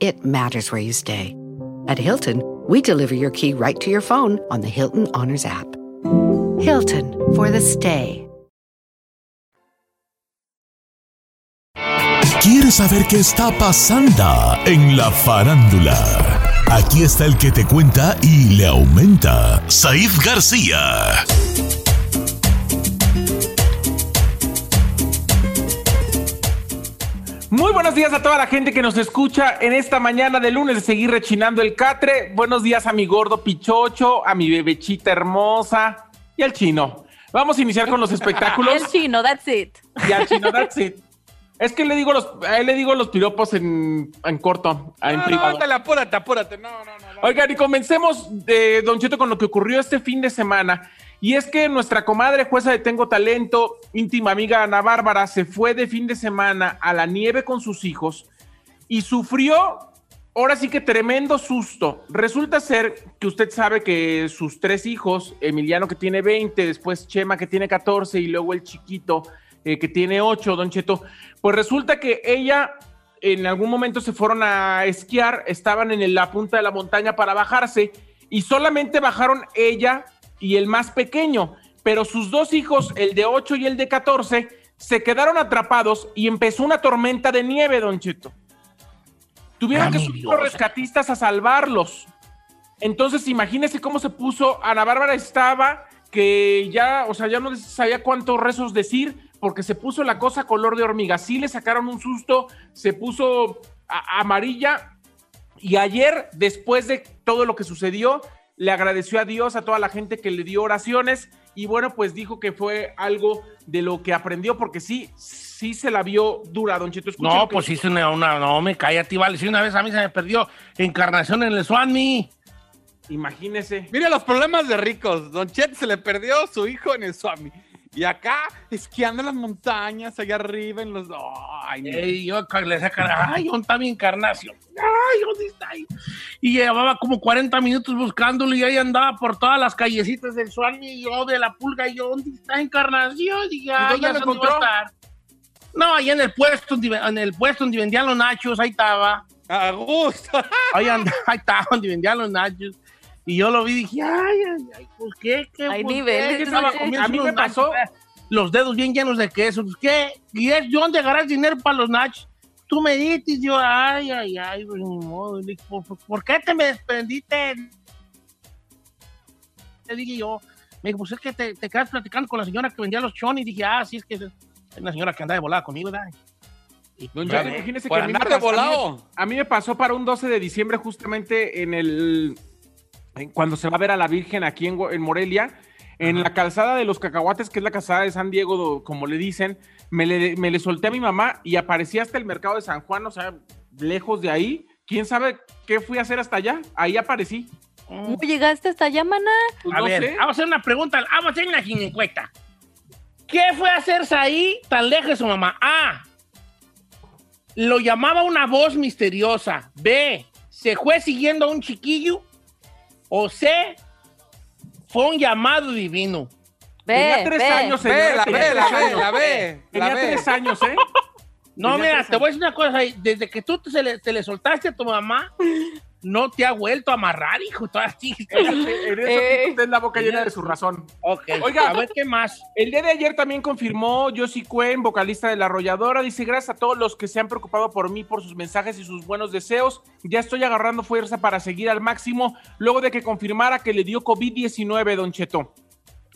Speaker 8: it matters where you stay. At Hilton, we deliver your key right to your phone on the Hilton Honors app. Hilton for the stay.
Speaker 9: ¿Quieres saber qué está pasando en la farándula? Aquí está el que te cuenta y le aumenta, Saif García.
Speaker 3: Muy buenos días a toda la gente que nos escucha en esta mañana de lunes de seguir rechinando el catre. Buenos días a mi gordo pichocho, a mi bebechita hermosa y al chino. Vamos a iniciar con los espectáculos.
Speaker 2: El chino, that's it.
Speaker 3: Y al chino, that's it. Es que le digo los, a él le digo los piropos en, en corto, en
Speaker 4: No, no,
Speaker 3: privado.
Speaker 4: ándale, apúrate, apúrate. No, no, no. no.
Speaker 3: Oigan, y comencemos, de Don Cheto, con lo que ocurrió este fin de semana. Y es que nuestra comadre jueza de Tengo Talento, íntima amiga Ana Bárbara, se fue de fin de semana a la nieve con sus hijos y sufrió, ahora sí que tremendo susto. Resulta ser que usted sabe que sus tres hijos, Emiliano que tiene 20, después Chema que tiene 14 y luego el chiquito eh, que tiene 8, Don Cheto, pues resulta que ella en algún momento se fueron a esquiar, estaban en la punta de la montaña para bajarse y solamente bajaron ella y el más pequeño, pero sus dos hijos, el de 8 y el de 14, se quedaron atrapados y empezó una tormenta de nieve, Don Cheto. Tuvieron
Speaker 1: Ah,
Speaker 3: que subir los rescatistas a salvarlos. Entonces, imagínese cómo se puso. Ana Bárbara estaba que ya, o sea, ya no sabía cuántos rezos decir, porque se puso la cosa color de hormiga. Sí le sacaron un susto, se puso amarilla. Y ayer, después de todo lo que sucedió, le agradeció a Dios, a toda la gente que le dio oraciones. Y bueno, pues dijo que fue algo de lo que aprendió, porque sí, sí se la vio dura, Don Cheto.
Speaker 1: No, pues hice una, una- no me cállate, vale. Si una vez a mí se me perdió encarnación en el Swami.
Speaker 3: Imagínese.
Speaker 4: Mire los problemas de ricos. Don Chet se le perdió su hijo en el Swami. Y acá, esquiando en las montañas, allá arriba, en los. Ay, no.
Speaker 1: Ey, yo le sacan, ay, ¿dónde está mi encarnación? Ay, ¿dónde está ahí? Y llevaba como 40 minutos buscándolo y ahí andaba por todas las callecitas del Swami y yo de la pulga y yo, ¿dónde está encarnación? Y ya,
Speaker 3: dónde
Speaker 1: ya
Speaker 3: encontró?
Speaker 1: No, ahí en el puesto, donde- en el puesto donde vendían los nachos, ahí estaba.
Speaker 4: A gusto.
Speaker 1: Ahí, andaba, ahí estaba donde vendían los nachos. Y yo lo vi y dije, ay, ay, ay, ¿por qué? ¿Qué,
Speaker 2: Hay niveles,
Speaker 1: ¿Qué estaba
Speaker 2: ¿no?
Speaker 1: comiendo
Speaker 3: A mí me pasó-
Speaker 1: Los dedos bien llenos de queso. Pues, ¿qué? ¿Y es de dónde agarras dinero para los nachos? Tú me dices, yo, ay, ay, ay, pues, ni modo. Le dije, ¿Por, por- por qué te me desprendiste? Le dije yo, me dijo, pues es que te, te quedas platicando con la señora que vendía los chonis. Y dije, ah, sí, es que es una señora que andaba de volada conmigo, ¿verdad? Y,
Speaker 3: Don Cheto,
Speaker 1: ve.
Speaker 3: imagínese que a mí, pasó, a, mí,
Speaker 4: volado.
Speaker 3: a mí me pasó para un 12 de diciembre justamente en el... cuando se va a ver a la Virgen aquí en, Morelia, en la calzada de los cacahuates, que es la calzada de San Diego, como le dicen, me le, me le solté a mi mamá y aparecí hasta el mercado de San Juan, o sea, lejos de ahí. ¿Quién sabe qué fui a hacer hasta allá? Ahí aparecí.
Speaker 2: ¿Cómo llegaste hasta allá, maná?
Speaker 3: Pues
Speaker 1: A
Speaker 3: no
Speaker 1: ver,
Speaker 3: sé.
Speaker 1: vamos a hacer una pregunta, vamos a hacer una encuesta. ¿Qué fue a hacerse ahí tan lejos de su mamá? A. Lo llamaba una voz misteriosa. B. Se fue siguiendo a un chiquillo. O C. Fue un llamado divino.
Speaker 3: Tenía
Speaker 2: Ve,
Speaker 3: tres
Speaker 2: ve.
Speaker 3: años,
Speaker 4: Ve,
Speaker 3: señora,
Speaker 4: la
Speaker 3: tenía
Speaker 4: ve, la
Speaker 3: tres
Speaker 4: ve,
Speaker 3: años.
Speaker 4: la ve.
Speaker 3: Tenía
Speaker 4: La ve.
Speaker 3: tres años, ¿eh?
Speaker 1: No,
Speaker 3: Tenía
Speaker 1: mira,
Speaker 3: tres
Speaker 1: te voy a decir una cosa. Desde que tú te, se le, te le soltaste a tu mamá, no te ha vuelto a amarrar, hijo. Todas
Speaker 3: En eso tiene usted la boca llena de su razón.
Speaker 1: Ok,
Speaker 3: Oiga.
Speaker 1: a ver qué más.
Speaker 3: El día de ayer también confirmó Josie Cuen, vocalista de La Arrolladora. Dice, gracias a todos los que se han preocupado por mí, por sus mensajes y sus buenos deseos. Ya estoy agarrando fuerza para seguir al máximo, luego de que confirmara que le dio COVID-19, Don Cheto.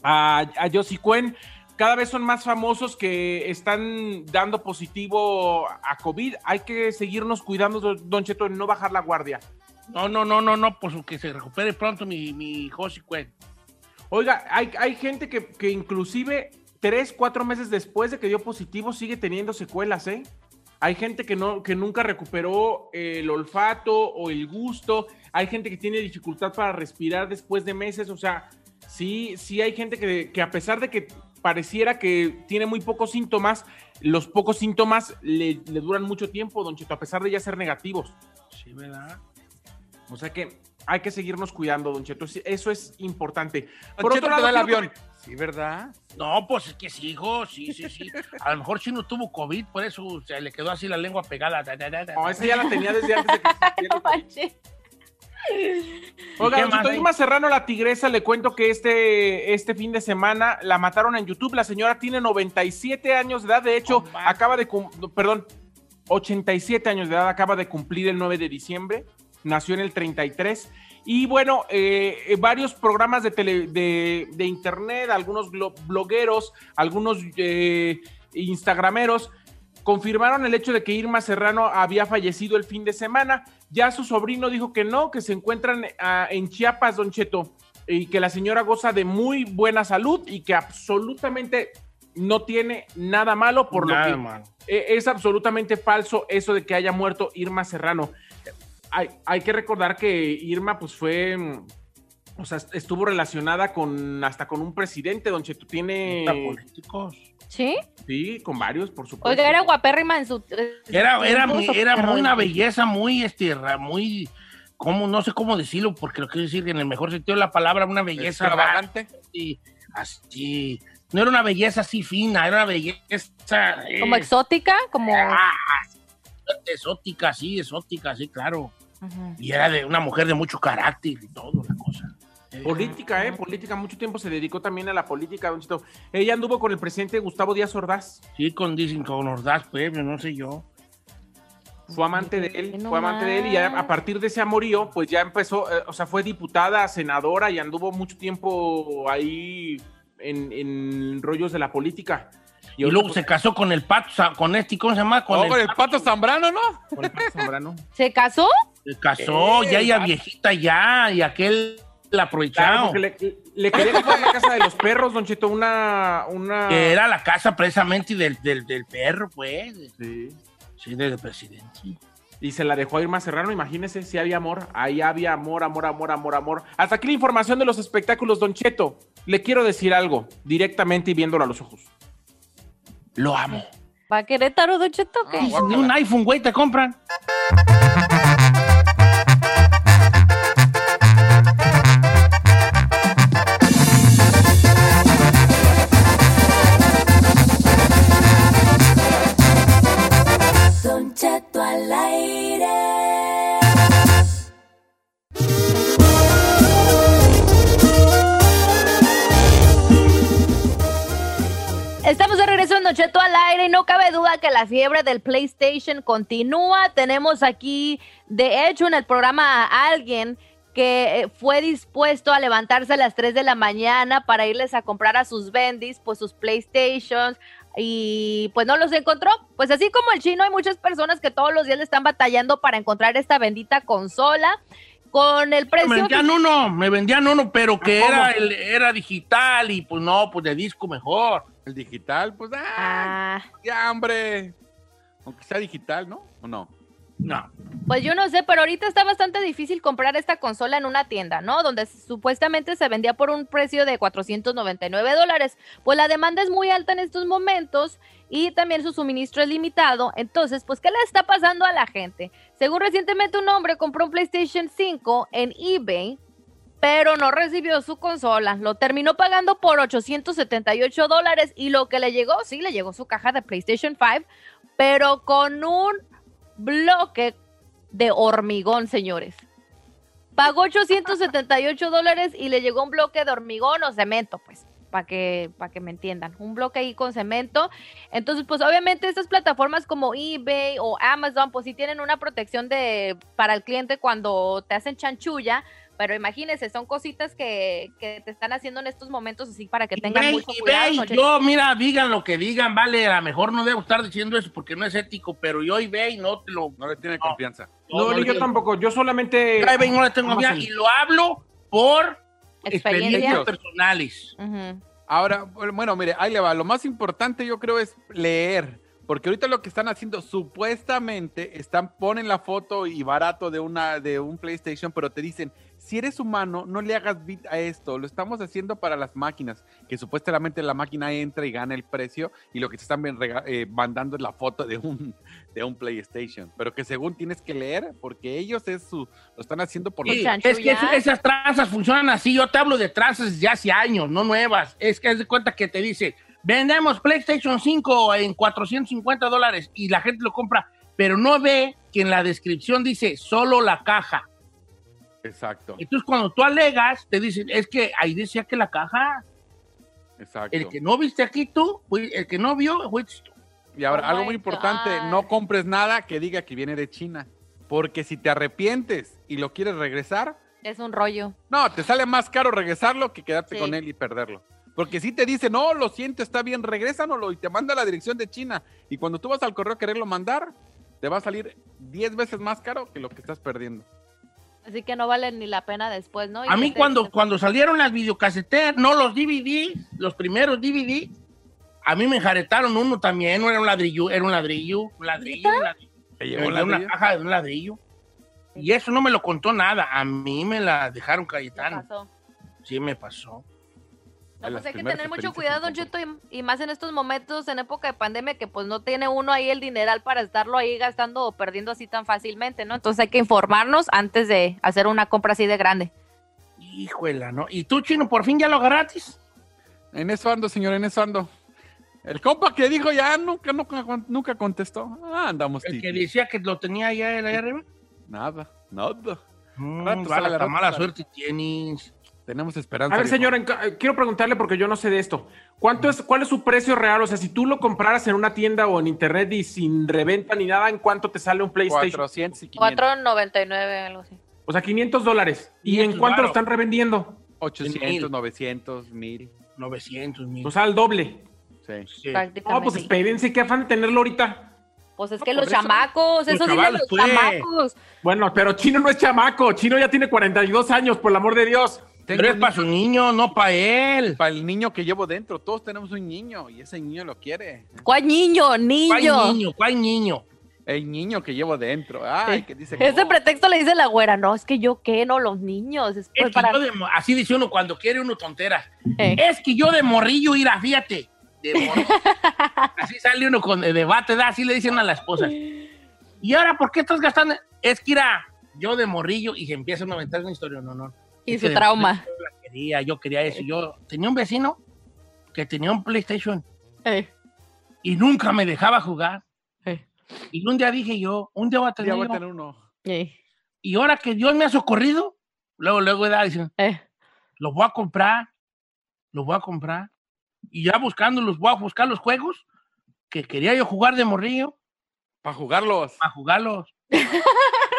Speaker 3: A, a Josie Cuen. cada vez son más famosos que están dando positivo a COVID. Hay que seguirnos cuidando, don don Cheto, en no bajar la guardia.
Speaker 1: No, no, no, no, no, pues que se recupere pronto mi, mi Josi Cuen.
Speaker 3: Oiga, hay, hay gente que, que inclusive tres, cuatro meses después de que dio positivo sigue teniendo secuelas, ¿eh? Hay gente que, no, que nunca recuperó el olfato o el gusto. Hay gente que tiene dificultad para respirar después de meses. O sea, sí, sí hay gente que, que a pesar de que pareciera que tiene muy pocos síntomas, los pocos síntomas le, le duran mucho tiempo, don Cheto, a pesar de ya ser negativos.
Speaker 1: Sí, ¿verdad?
Speaker 3: O sea que hay que seguirnos cuidando, don Cheto. Eso es importante.
Speaker 4: Don Cheto, te da el avión. Sí, ¿verdad?
Speaker 1: No, pues es que sí, hijo, sí, sí, sí. A lo mejor Chino tuvo COVID, por eso se le quedó así la lengua pegada.
Speaker 3: No, esa ya la tenía desde antes de que el COVID. Oiga, don Cheto? Irma Serrano, la tigresa, le cuento que este, este fin de semana la mataron en YouTube. La señora tiene 97 años de edad. De hecho, acaba de... Perdón, 87 años de edad. Acaba de cumplir el 9 de diciembre. Nació en el 33. Y bueno, eh, eh, varios programas de, tele- de, de internet, algunos blogueros, algunos eh, instagrameros, confirmaron el hecho de que Irma Serrano había fallecido el fin de semana. Ya su sobrino dijo que no, que se encuentran ah, en Chiapas, Don Cheto, y que la señora goza de muy buena salud y que absolutamente no tiene nada malo, por
Speaker 1: Nada
Speaker 3: lo que eh, es absolutamente falso eso de que haya muerto Irma Serrano. Hay, hay que recordar que Irma, pues fue. mm, O sea, estuvo relacionada con hasta con un presidente, Don Cheto. Tiene.
Speaker 1: políticos.
Speaker 2: ¿Sí?
Speaker 3: Sí, con varios, por supuesto.
Speaker 2: Oiga, era guapérrima en su.
Speaker 1: Era, era, muy,
Speaker 2: ¿o
Speaker 1: era muy una belleza muy, este, muy, como, no sé cómo decirlo, porque lo quiero decir en el mejor sentido de la palabra, una belleza
Speaker 4: Extravagante.
Speaker 1: así, así. No era una belleza así fina, era una belleza. eh,
Speaker 2: Como exótica, como.
Speaker 1: ah, exótica, sí, exótica, sí, claro. Y era de una mujer de mucho carácter y todo, la cosa.
Speaker 3: Política, ¿eh? Política. Mucho tiempo se dedicó también a la política, Don Cheto. Ella anduvo con el presidente Gustavo Díaz Ordaz.
Speaker 1: Sí, con, dicen con Ordaz, pues, no sé yo.
Speaker 3: Fue amante de él,
Speaker 2: no
Speaker 3: fue amante de él y ya a partir de ese amorío, pues ya empezó, eh, o sea, fue diputada, senadora y anduvo mucho tiempo ahí en, en rollos de la política.
Speaker 1: Y, luego se casó con el pato, con este, ¿cómo se llama? Con
Speaker 4: Oh,
Speaker 1: el,
Speaker 4: con el pato Zambrano, ¿no?
Speaker 3: Con el Pato Zambrano.
Speaker 2: ¿Se casó?
Speaker 1: Se casó,
Speaker 3: Eh,
Speaker 1: ya ella viejita ya, y aquel la aprovechado.
Speaker 3: le, le quería comprar la casa de los perros, Don Cheto, una... una...
Speaker 1: Que era la casa precisamente del, del, del perro, pues.
Speaker 3: Sí.
Speaker 1: Sí, del presidente.
Speaker 3: Y se la dejó a Irma Serrano, imagínese, si había amor. Ahí había amor, amor, amor, amor, amor. Hasta aquí la información de los espectáculos, Don Cheto. Le quiero decir algo, directamente y viéndolo a los ojos.
Speaker 1: Lo amo.
Speaker 2: ¿Va a Querétaro, Don Cheto? ¿qué?
Speaker 1: Ni un iPhone, güey, te compran.
Speaker 6: Don Cheto al aire.
Speaker 2: Aire y no cabe duda que la fiebre del PlayStation continúa. Tenemos aquí, de hecho, en el programa a alguien que eh, fue dispuesto a levantarse a las 3 de la mañana para irles a comprar a sus bendis, pues sus PlayStations, y pues no los encontró. Pues así como el chino, hay muchas personas que todos los días le están batallando para encontrar esta bendita consola. Con el precio.
Speaker 1: Me vendían
Speaker 2: que-
Speaker 1: uno, me vendían uno, pero que
Speaker 3: ¿Cómo?
Speaker 1: era, el- era digital y pues no, pues de disco mejor.
Speaker 4: El digital, pues, ah,
Speaker 2: Ah,
Speaker 4: ya, hombre. Aunque sea digital, ¿no? ¿O no?
Speaker 1: No.
Speaker 2: Pues yo no sé, pero ahorita está bastante difícil comprar esta consola en una tienda, ¿no? Donde supuestamente se vendía por un precio de 499 dólares. Pues la demanda es muy alta en estos momentos y también su suministro es limitado. Entonces, pues, ¿qué le está pasando a la gente? Según recientemente un hombre compró un PlayStation 5 en eBay, pero no recibió su consola. Lo terminó pagando por 878 dólares y lo que le llegó, sí, le llegó su caja de PlayStation 5, pero con un bloque de hormigón, señores. Pagó 878 dólares y le llegó un bloque de hormigón o cemento, pues, para que, para que me entiendan. Un bloque ahí con cemento. Entonces, pues obviamente estas plataformas como eBay o Amazon, pues sí tienen una protección de, para el cliente cuando te hacen chanchulla, Pero imagínense, son cositas que, que te están haciendo en estos momentos así para que tengan
Speaker 1: Ve,
Speaker 2: mucho
Speaker 1: y
Speaker 2: cuidado.
Speaker 1: y yo, mira, digan lo que digan, vale, a lo mejor no debo estar diciendo eso porque no es ético, pero yo y ve y no te lo...
Speaker 4: No le tiene confianza.
Speaker 3: No, ni
Speaker 1: le
Speaker 3: yo tampoco. Yo solamente.
Speaker 1: yo no le tengo confianza y lo hablo por
Speaker 2: Experiencia.
Speaker 1: experiencias personales.
Speaker 4: Ahora, bueno, mire, ahí le va. Lo más importante yo creo es leer. Porque ahorita lo que están haciendo, supuestamente, están, ponen la foto y barato de una, de un PlayStation, pero te dicen, si eres humano, no le hagas bit a esto. Lo estamos haciendo para las máquinas, que supuestamente la máquina entra y gana el precio, y lo que te están eh, mandando es la foto de un, de un PlayStation. Pero que según tienes que leer, porque ellos es su, lo están haciendo por
Speaker 1: Sí,
Speaker 4: la
Speaker 1: es que es- esas trazas funcionan así. Yo te hablo de trazas desde hace años, no nuevas. Es que haz de cuenta que te dice, vendemos PlayStation 5 en 450 dólares y la gente lo compra, pero no ve que en la descripción dice solo la caja.
Speaker 4: Exacto,
Speaker 1: Entonces cuando tú alegas, te dicen, es que ahí decía que la caja,
Speaker 4: exacto.
Speaker 1: el que no viste aquí tú, el que no vio, fuiste tú.
Speaker 4: Y ahora,
Speaker 2: Oh
Speaker 4: algo muy importante,
Speaker 2: God.
Speaker 4: no compres nada que diga que viene de China. Porque si te arrepientes y lo quieres regresar,
Speaker 2: Es un rollo.
Speaker 4: no, te sale más caro regresarlo que quedarte
Speaker 2: Sí.
Speaker 4: con él y perderlo. Porque si te dice, no, lo siento, está bien, regrésanoslo y te manda a la dirección de China. Y cuando tú vas al correo a quererlo mandar, te va a salir 10 veces más caro que lo que estás perdiendo.
Speaker 2: Así que no vale ni la pena después, ¿no? Y
Speaker 1: A mí
Speaker 2: este-
Speaker 1: cuando, cuando salieron las videocaseteras, no los DVD, los primeros DVD, a mí me enjaretaron uno también, no era un ladrillo, era un ladrillo, un ladrillo, un ladrillo.
Speaker 4: ¿Te
Speaker 1: Me
Speaker 4: llevó
Speaker 1: una
Speaker 4: ladrillo?
Speaker 1: caja de un ladrillo. Y eso no me lo contó nada, a mí me la dejaron
Speaker 2: ¿Qué
Speaker 1: Cayetano.
Speaker 2: pasó?
Speaker 1: Sí me pasó.
Speaker 2: No, pues hay que tener mucho cuidado, Don Cheto, y, y más en estos momentos, en época de pandemia, que pues no tiene uno ahí el dineral para estarlo ahí gastando o perdiendo así tan fácilmente, ¿no? Entonces hay que informarnos antes de hacer una compra así de grande.
Speaker 1: Híjole, ¿no? ¿Y tú, Chino, por fin ya lo gratis?
Speaker 4: En eso ando, señor, en eso ando. El compa que dijo ya nunca, nunca, nunca contestó. Ah, andamos
Speaker 1: El que decía que lo tenía allá, allá arriba.
Speaker 4: Nada, nada.
Speaker 1: Mm, vale,
Speaker 4: sale, rato
Speaker 1: mala
Speaker 4: sale.
Speaker 1: suerte tienes.
Speaker 4: Tenemos esperanza.
Speaker 3: A ver,
Speaker 4: viejo.
Speaker 3: señor, eh, quiero preguntarle porque yo no sé de esto. ¿Cuánto es, ¿Cuál es su precio real? O sea, si tú lo compraras en una tienda o en internet y sin reventa ni nada, ¿en cuánto te sale un PlayStation?
Speaker 4: 400 y 500.
Speaker 2: 4.99, algo así.
Speaker 3: O sea, 500 dólares. ¿Y en
Speaker 1: 500
Speaker 3: cuánto lo están revendiendo?
Speaker 4: 800,
Speaker 1: Mil.
Speaker 4: 900, 1000.
Speaker 1: 900 mil.
Speaker 3: O sea, al doble.
Speaker 4: Sí.
Speaker 1: Sí.
Speaker 2: Prácticamente.
Speaker 3: No, pues espérense, qué afán de tenerlo ahorita.
Speaker 2: Pues es que los
Speaker 3: eso.
Speaker 2: chamacos,
Speaker 1: Los
Speaker 2: eso dicen
Speaker 1: chavalos,
Speaker 2: los
Speaker 1: pues.
Speaker 2: chamacos.
Speaker 3: Bueno, pero Chino no es chamaco. Chino ya tiene 42 años, por el amor de Dios.
Speaker 4: Tengo
Speaker 1: Pero es para su niño, no para él.
Speaker 4: Para el niño que llevo dentro, todos tenemos un niño y ese niño lo quiere.
Speaker 2: ¿Cuál niño?
Speaker 1: ¿Cuál
Speaker 2: Niño.
Speaker 1: niño? ¿Cuál niño?
Speaker 4: El niño que llevo dentro. Ay, que dice
Speaker 2: Ese
Speaker 4: no.
Speaker 2: pretexto le dice la güera, no, es que yo qué, no, los niños. Es
Speaker 1: Es
Speaker 2: pues
Speaker 1: que
Speaker 2: para...
Speaker 1: yo de así dice uno cuando quiere uno tonteras.
Speaker 2: Eh.
Speaker 1: Es que yo de morrillo, ir a fíjate. De morrillo. así sale uno con el debate, ¿da? así le dicen a la esposa. ¿Y ahora por qué estás gastando? Es que irá, yo de morrillo, y se empieza a inventar una historia, no, no.
Speaker 2: Y su trauma.
Speaker 1: Yo quería, yo quería eso. Yo tenía un vecino que tenía un PlayStation
Speaker 2: Eh,
Speaker 1: y nunca me dejaba jugar.
Speaker 2: eh,
Speaker 1: Y un día dije yo, un día voy a tener,
Speaker 4: voy a tener uno.
Speaker 2: eh,
Speaker 1: Y ahora que Dios me ha socorrido, luego, luego da, dicen,
Speaker 2: eh.
Speaker 1: los voy a comprar, los voy a comprar. Y ya buscando, los voy a buscar los juegos que quería yo jugar de morrillo,
Speaker 4: Para jugarlos.
Speaker 1: para jugarlos.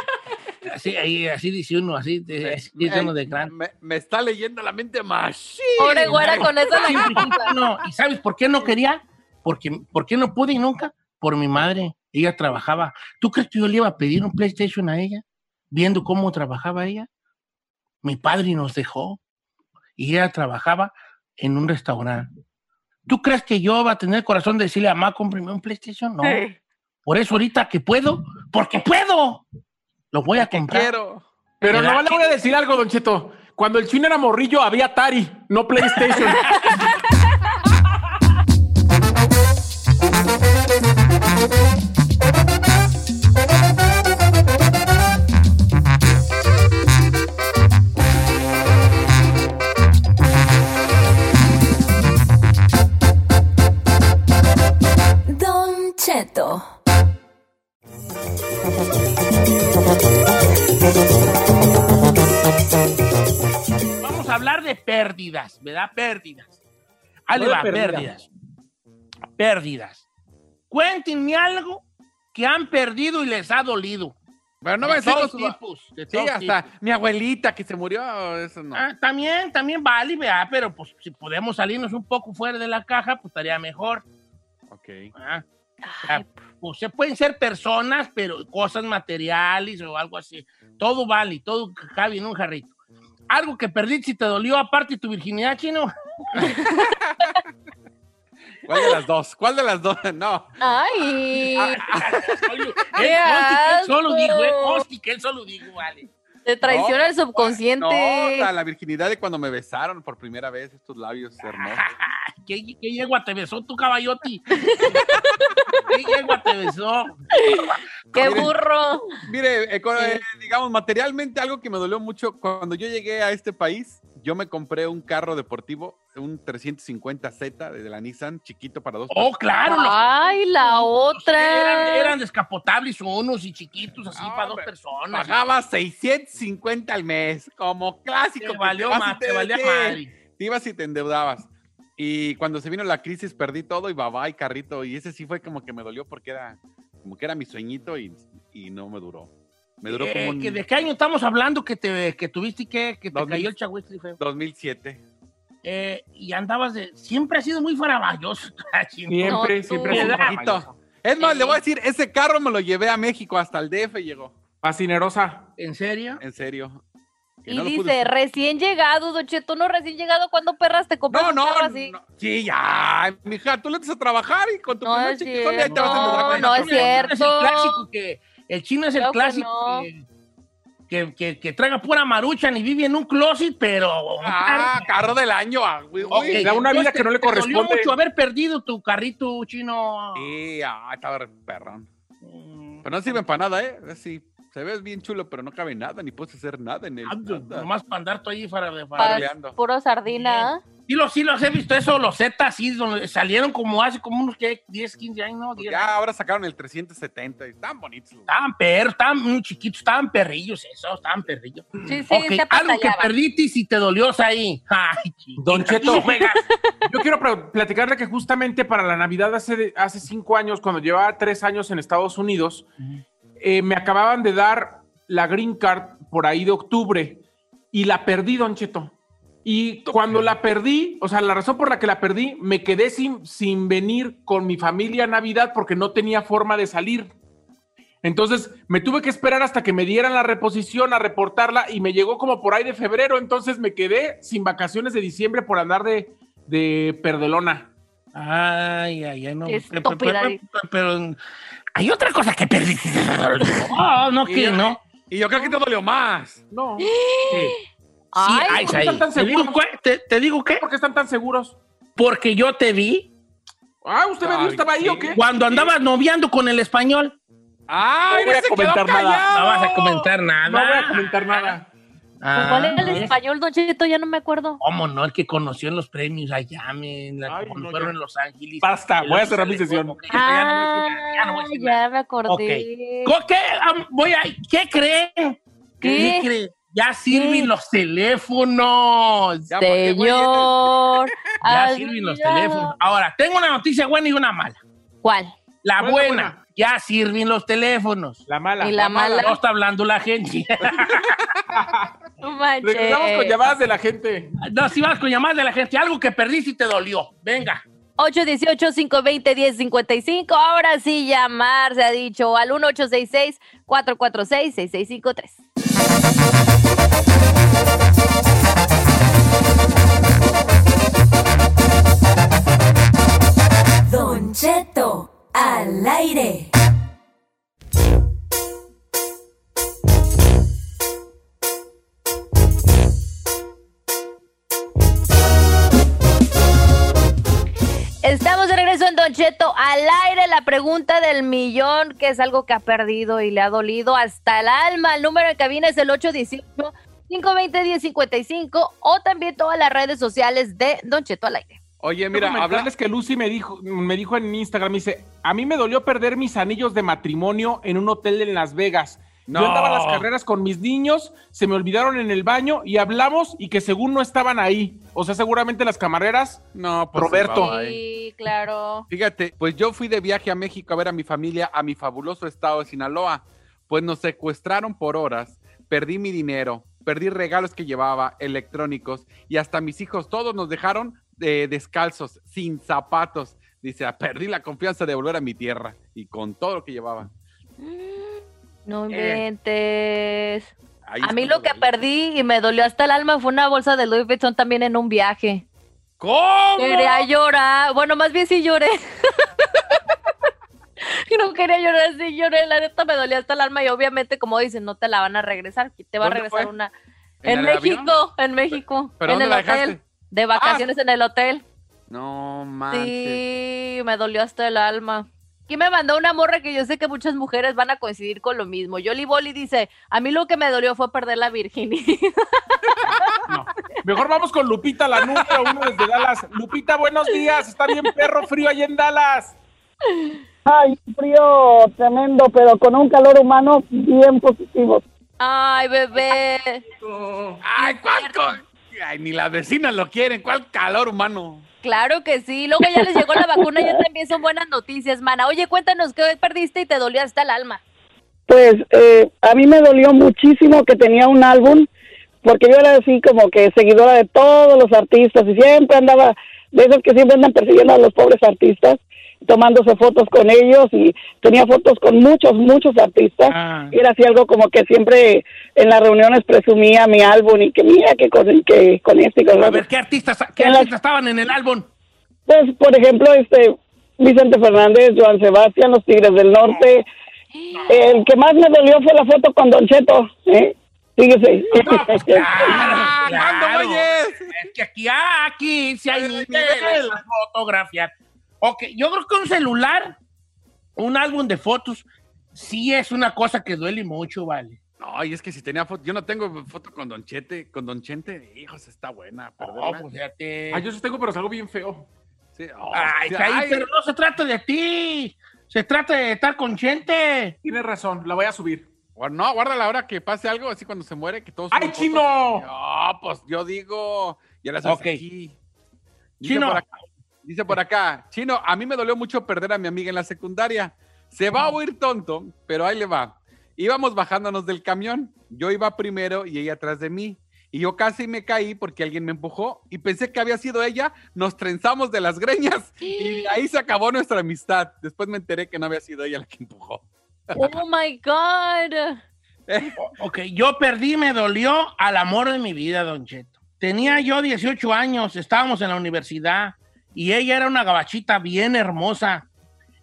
Speaker 1: así, ahí, así dice uno, así, de- así dice uno de gran.
Speaker 4: Me, me está leyendo la mente más.
Speaker 2: Pobre güera con eso la
Speaker 1: uno. ¿Y sabes por qué no quería? Porque, ¿Por qué no pude y nunca? Por mi madre. Ella trabajaba. ¿Tú crees que yo le iba a pedir un PlayStation a ella? Viendo cómo trabajaba ella. Mi padre nos dejó. Y ella trabajaba en un restaurante. ¿Tú crees que yo iba a tener el corazón de decirle a mamá, cómprame un PlayStation? No. Por eso ahorita que puedo, porque puedo, lo voy a comprar.
Speaker 4: Quiero.
Speaker 3: Pero no le voy a decir algo, Don Cheto. Cuando el chino era morrillo, había Atari, no PlayStation.
Speaker 1: de pérdidas, ¿verdad? Pérdidas. Ahí
Speaker 3: No
Speaker 1: va,
Speaker 3: pérdida.
Speaker 1: pérdidas. Pérdidas. Cuéntenme algo que han perdido y les ha dolido.
Speaker 4: Pero no
Speaker 1: De
Speaker 4: me decir
Speaker 1: todos
Speaker 4: los
Speaker 1: tipos, de
Speaker 4: Sí,
Speaker 1: todos
Speaker 4: hasta
Speaker 1: tipos.
Speaker 4: mi abuelita que se murió, eso no.
Speaker 1: Ah, también, también vale, vea, pero pues si podemos salirnos un poco fuera de la caja, pues estaría mejor.
Speaker 4: Ok.
Speaker 1: Ah, o sea, pues se pueden ser personas, pero cosas materiales o algo así. Todo vale, todo cabe en un jarrito. Algo que perdiste si te dolió, aparte tu virginidad, chino.
Speaker 4: ¿Cuál de las dos? ¿Cuál de las dos? No.
Speaker 2: Ay.
Speaker 1: Él,
Speaker 2: ¡Qué
Speaker 1: consti que él solo dijo, eh, que él solo dijo, vale.
Speaker 2: Te traiciona el
Speaker 4: No,
Speaker 2: subconsciente.
Speaker 4: la, la virginidad de cuando me besaron por primera vez estos labios hermosos.
Speaker 1: ¿Qué, qué yegua te besó tu caballoti? ¿Qué yegua te besó?
Speaker 2: ¡Qué burro!
Speaker 4: Mire, eh, eh, digamos, materialmente algo que me dolió mucho cuando yo llegué a este país, yo me compré un carro deportivo, un 350Z de la Nissan, chiquito para dos
Speaker 1: Oh,
Speaker 4: personas.
Speaker 1: claro. los-
Speaker 2: Ay, la otra.
Speaker 1: Eran, eran descapotables unos y chiquitos, así para dos personas.
Speaker 4: Pagaba 650 al mes, como clásico.
Speaker 1: Te valió más, te valía madre.
Speaker 4: Te ibas y te endeudabas. Y cuando se vino la crisis perdí todo y babá y carrito. Y ese sí fue como que me dolió porque era como que era mi sueñito y, y no me duró. Me duró
Speaker 1: Eh,
Speaker 4: como un
Speaker 1: ¿De qué año estamos hablando que, te, que tuviste y que, que te
Speaker 4: 2000.
Speaker 1: cayó el chagüistri feo?
Speaker 4: 2007.
Speaker 1: Eh, y andabas de... Siempre ha sido muy faraballoso.
Speaker 3: Siempre,
Speaker 2: No,
Speaker 3: siempre es
Speaker 1: ¿Verdad?
Speaker 3: poquito.
Speaker 4: Es más,
Speaker 2: Sí.
Speaker 4: le voy a decir, ese carro me lo llevé a México, hasta el DF llegó.
Speaker 3: Fascinerosa.
Speaker 1: ¿En serio?
Speaker 4: En serio. Que
Speaker 2: Y
Speaker 4: no
Speaker 2: dice, recién llegado, Don Cheto, no recién llegado, ¿cuándo perras te compras
Speaker 4: No,
Speaker 2: un
Speaker 4: no,
Speaker 2: carro así?
Speaker 4: no. Sí, ya, mija, tú le vas a trabajar y con tu
Speaker 2: No
Speaker 4: primer
Speaker 2: es
Speaker 4: chiquitón y ahí te vas a
Speaker 2: No,
Speaker 4: el
Speaker 2: es cierto.
Speaker 1: Es el clásico que... El chino es el
Speaker 2: Creo
Speaker 1: clásico
Speaker 2: no.
Speaker 1: que, que, que, que traga pura maruchan y vive en un closet, pero...
Speaker 4: Ah, carro del año. ah, güey,
Speaker 1: Ok,
Speaker 4: güey.
Speaker 3: da una vida que no le
Speaker 1: te dolió
Speaker 3: corresponde.
Speaker 1: mucho haber perdido tu carrito chino.
Speaker 4: Sí, ah, estaba perrón.
Speaker 1: Mm,
Speaker 4: Pero no sirven para nada, ¿eh? Sí, se ve bien chulo, pero no cabe nada, ni puedes hacer nada en él.
Speaker 1: ah. Nomás para andar tú ahí para... para-
Speaker 4: Farleando.
Speaker 2: puro sardina.
Speaker 1: Sí, los, sí los he visto, eso, los Z, sí, donde salieron como hace como unos ¿qué? 10, 15 años, ¿no?
Speaker 4: Pues
Speaker 1: 10
Speaker 4: ya ahora sacaron el 370 y están bonitos. los-
Speaker 1: Estaban perros, estaban muy chiquitos, estaban perrillos, eso, estaban perrillos.
Speaker 2: Sí, sí,
Speaker 1: algo que perdiste y si te dolió ahí. Ay,
Speaker 3: Don Cheto. Yo quiero pl- platicarle que justamente para la Navidad hace, hace cinco años, cuando llevaba tres años en Estados Unidos, eh, me acababan de dar la Green Card por ahí de octubre y la perdí, Don Cheto. Y cuando la perdí, o sea, la razón por la que la perdí, me quedé sin, sin venir con mi familia a Navidad porque no tenía forma de salir. Entonces me tuve que esperar hasta que me dieran la reposición a reportarla y me llegó como por ahí de febrero, entonces me quedé sin vacaciones de diciembre por andar de, de perdelona.
Speaker 1: Ay, ay, ay, no. Pero, pero- pero- hay otra cosa que perdiste. Oh, no, que no.
Speaker 4: Y yo creo que te dolió más.
Speaker 3: No.
Speaker 1: Sí,
Speaker 2: Ay,
Speaker 1: ay,
Speaker 3: ¿por qué
Speaker 1: ay.
Speaker 3: están tan
Speaker 1: ¿Te digo? ¿Te, te digo qué?
Speaker 3: ¿Por qué están tan seguros?
Speaker 1: Porque yo te vi
Speaker 3: Ah, ¿usted me vio? ¿Estaba ahí
Speaker 4: sí.
Speaker 3: o qué?
Speaker 1: cuando andabas noviando con el español.
Speaker 4: ¡Ay,
Speaker 3: No voy a comentar nada.
Speaker 1: No vas a comentar nada.
Speaker 3: No voy a comentar nada.
Speaker 1: Ah,
Speaker 2: ¿Cuál era el español, Don Cheto? Ya no me acuerdo.
Speaker 1: ¿Cómo no? El que conoció en los premios allá, la-
Speaker 3: Ay,
Speaker 1: cuando
Speaker 3: no,
Speaker 1: fueron
Speaker 3: ya.
Speaker 1: en Los Ángeles.
Speaker 3: Basta, voy a cerrar mi sesión.
Speaker 2: Ah, ya me acordé.
Speaker 1: ¿Con ¿Qué, voy a, ¿Qué creen?
Speaker 2: ¿Qué?
Speaker 1: creen? Ya sirven los teléfonos.
Speaker 4: Ya,
Speaker 2: Señor.
Speaker 1: Ya sirven los teléfonos. Ahora, tengo una noticia buena y una mala.
Speaker 2: ¿Cuál?
Speaker 1: La
Speaker 3: Buena,
Speaker 1: ya sirven los teléfonos.
Speaker 3: La mala.
Speaker 2: Y la mala.
Speaker 1: No está hablando la gente.
Speaker 2: No manches.
Speaker 3: Regresamos con llamadas de la gente.
Speaker 1: no, si vas con llamadas de la gente, algo que perdiste y te dolió. Venga.
Speaker 2: 818-520-1055. Ahora sí, llamar, se ha dicho, al 1866-446-6653.
Speaker 6: Don Cheto, al aire.
Speaker 2: En Don Cheto al aire. La pregunta del millón, que es algo que ha perdido y le ha dolido hasta el alma. El número de cabina es el 818-520-1055 o también todas las redes sociales de Don Cheto al aire.
Speaker 4: Oye,
Speaker 3: Mira,
Speaker 4: mira, habla...
Speaker 3: hablarles que Lucy me dijo, me dijo en Instagram, me dice, a mí me dolió perder mis anillos de matrimonio en un hotel en Las Vegas.
Speaker 4: No.
Speaker 3: Yo andaba a las carreras con mis niños, se me olvidaron en el baño y hablamos y que según no estaban ahí. O sea, seguramente las camareras.
Speaker 4: No, pues,
Speaker 3: Roberto.
Speaker 2: Sí, claro.
Speaker 4: Fíjate, pues yo fui de viaje a México a ver a mi familia, a mi fabuloso estado de Sinaloa. pues nos secuestraron por horas, perdí mi dinero, perdí regalos que llevaba, electrónicos, y hasta mis hijos todos nos dejaron eh, descalzos, sin zapatos. Dice, "Ah, perdí la confianza de volver a mi tierra y con todo lo que llevaba.
Speaker 2: No
Speaker 4: Eh.
Speaker 2: inventes. A mí lo que perdí y me dolió hasta el alma fue una bolsa de Louis Vuitton también en un viaje.
Speaker 4: ¿Cómo?
Speaker 2: Quería llorar. Bueno, más bien sí lloré. No quería llorar, sí lloré. La neta me dolía hasta el alma y obviamente, como dicen, no te la van a regresar. Te va a
Speaker 4: ¿Dónde
Speaker 2: regresar
Speaker 4: fue?
Speaker 2: una...
Speaker 4: ¿En
Speaker 2: México, en México.
Speaker 4: ¿Pero
Speaker 2: en el hotel.
Speaker 4: dejaste?
Speaker 2: De vacaciones en el hotel.
Speaker 4: No manches.
Speaker 2: Sí, me dolió hasta el alma. Aquí me mandó una morra que yo sé que muchas mujeres van a coincidir con lo mismo. Yoli Boli dice, a mí lo que me dolió fue perder la virginidad.
Speaker 3: Mejor vamos con Lupita, la número uno desde Dallas. Lupita, buenos días. Está bien perro frío ahí en Dallas.
Speaker 10: Ay, frío tremendo, pero con un calor humano bien positivo.
Speaker 2: Ay, bebé.
Speaker 4: Ay, ¿cuál co- Ay, ni las vecinas lo quieren. ¿Cuál calor humano?
Speaker 2: Claro que sí. Luego ya les llegó la vacuna, ya también son buenas noticias, mana. Oye, cuéntanos qué perdiste y te dolió hasta el alma.
Speaker 10: Pues eh, a mí me dolió muchísimo que tenía un álbum, porque yo era así como que seguidora de todos los artistas y siempre andaba, de esos que siempre andan persiguiendo a los pobres artistas, tomándose fotos con ellos y tenía fotos con muchos, muchos artistas.
Speaker 1: Ah.
Speaker 10: Y era así algo como que siempre en las reuniones presumía mi álbum y que mira que con, que con este y con
Speaker 1: A
Speaker 10: otro.
Speaker 1: ver, ¿qué artistas, qué
Speaker 10: En la-
Speaker 1: artistas estaban en el álbum?
Speaker 10: Pues, por ejemplo, este Vicente Fernández, Joan Sebastián, los Tigres del Norte. El que más me dolió fue la foto con Don Cheto. ¿eh? Fíjese.
Speaker 1: Ah, claro.
Speaker 4: vayas?
Speaker 1: Es que aquí, ah, aquí sí hay niveles de fotografía. Ok, yo creo que un celular, un álbum de fotos, sí es una cosa que duele mucho, vale.
Speaker 4: No, y es que si tenía foto, yo no tengo foto con Don Chete, con Don Chente, hijos, está buena.
Speaker 1: Oh, pues fíjate.
Speaker 3: Ay, yo sí tengo, pero es algo bien feo.
Speaker 4: Sí, oh,
Speaker 1: Ay, pero no se trata de ti. Se trata de estar con gente.
Speaker 3: Tienes razón, la voy a subir.
Speaker 4: no, guarda la hora que pase algo, así cuando se muere, que todos.
Speaker 3: ¡Ay, chino!
Speaker 4: No, pues yo digo, ya las
Speaker 1: Ok.
Speaker 4: aquí.
Speaker 1: Chino.
Speaker 4: Dice por acá, Chino, a mí me dolió mucho perder a mi amiga en la secundaria. Se va a oír tonto, pero ahí le va. Íbamos bajándonos del camión. Yo iba primero y ella atrás de mí. Y yo casi me caí porque alguien me empujó y pensé que había sido ella. Nos trenzamos de las greñas y ahí se acabó nuestra amistad. Después me enteré que no había sido ella la que empujó.
Speaker 2: Oh my God.
Speaker 1: Ok, yo perdí, me dolió al amor de mi vida, Don Cheto. Tenía yo 18 años, estábamos en la universidad y ella era una gabachita bien hermosa.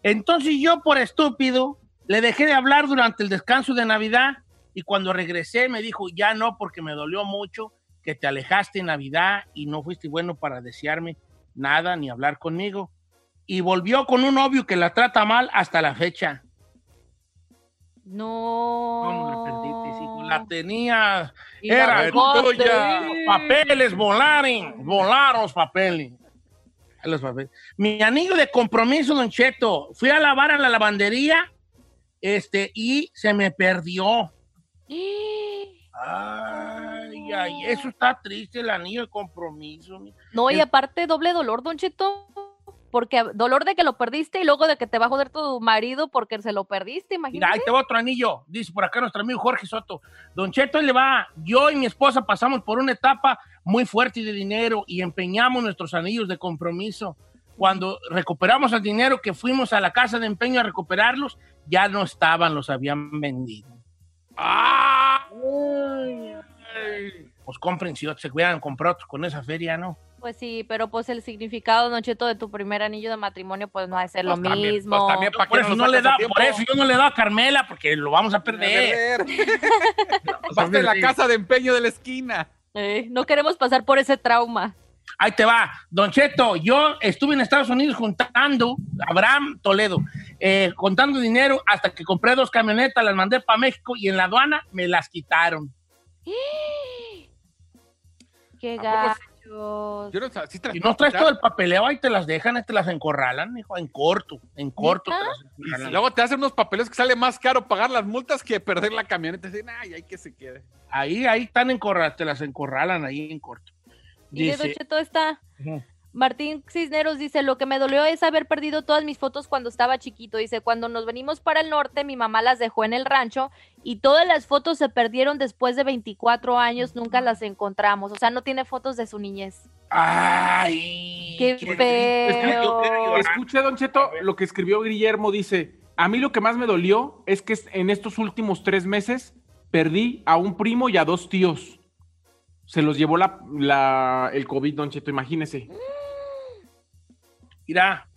Speaker 1: Entonces yo, por estúpido, le dejé de hablar durante el descanso de Navidad y cuando regresé me dijo, ya no, porque me dolió mucho que te alejaste en Navidad y no fuiste bueno para desearme nada ni hablar conmigo. Y volvió con un novio que la trata mal hasta la fecha.
Speaker 2: No.
Speaker 1: ¿Cómo la perdiste, hijo? La tenía. Era tuya. Papeles volaron. Volaron los papeles. Los papeles. Mi anillo de compromiso, Don Cheto. Fui a lavar a la lavandería este, y se me perdió. Ay, ay, eso está triste, el anillo de compromiso. mi-
Speaker 2: No, y
Speaker 1: El-
Speaker 2: aparte doble dolor, Don Cheto. Porque dolor de que lo perdiste y luego de que te va a joder tu marido porque se lo perdiste,
Speaker 1: Mira,
Speaker 2: imagínate.
Speaker 1: ahí te va otro anillo. Dice por acá nuestro amigo Jorge Soto. Don Cheto, ahí le va. Yo y mi esposa pasamos por una etapa muy fuerte de dinero y empeñamos nuestros anillos de compromiso. Cuando recuperamos el dinero que fuimos a la casa de empeño a recuperarlos, ya no estaban, los habían vendido. ¡Ah! Pues compren si otros se hubieran comprado otros con esa feria, ¿no?
Speaker 2: Pues sí, pero pues el significado, Don Cheto, de tu primer anillo de matrimonio, pues no va a ser lo
Speaker 4: Pues también,
Speaker 2: mismo.
Speaker 4: pues también, ¿para
Speaker 1: Por eso,
Speaker 4: no
Speaker 1: le
Speaker 4: a
Speaker 1: da, por eso yo no le da a Carmela, porque lo vamos a perder.
Speaker 4: Pasaste en la casa de empeño de la esquina.
Speaker 2: Eh, no queremos pasar por ese trauma.
Speaker 1: Ahí te va. Don Cheto, yo estuve en Estados Unidos juntando, Abraham Toledo, eh, contando dinero hasta que compré dos camionetas, las mandé para México y en la aduana me las quitaron.
Speaker 2: Qué
Speaker 4: ¿A
Speaker 2: gachos.
Speaker 4: Yo no,
Speaker 1: Si
Speaker 4: puedo
Speaker 1: no traes todo el papeleo, ahí te las dejan, te las encorralan, hijo, en corto, en corto.
Speaker 2: ¿Neta?
Speaker 1: te las
Speaker 4: Y
Speaker 1: encorralan.
Speaker 4: si luego te hacen unos papeles que sale más caro pagar las multas que perder la camioneta. Dicen, ay, hay que se quede.
Speaker 1: Ahí, ahí están encorraladas, te las encorralan ahí en corto.
Speaker 2: Y de Don
Speaker 1: Dice,
Speaker 2: Cheto está. Martín Cisneros dice, lo que me dolió es haber perdido todas mis fotos cuando estaba chiquito. Dice, cuando nos venimos para el norte, mi mamá las dejó en el rancho y todas las fotos se perdieron después de 24 años, nunca las encontramos. O sea, no tiene fotos de su niñez.
Speaker 1: Ay,
Speaker 2: Qué
Speaker 1: qué
Speaker 2: feo.
Speaker 3: Don Cheto, lo que escribió Guillermo dice, a mí lo que más me dolió es que en estos últimos tres meses perdí a un primo y a dos tíos. Se los llevó la, la- el COVID, Don Cheto, imagínese.
Speaker 1: Mira.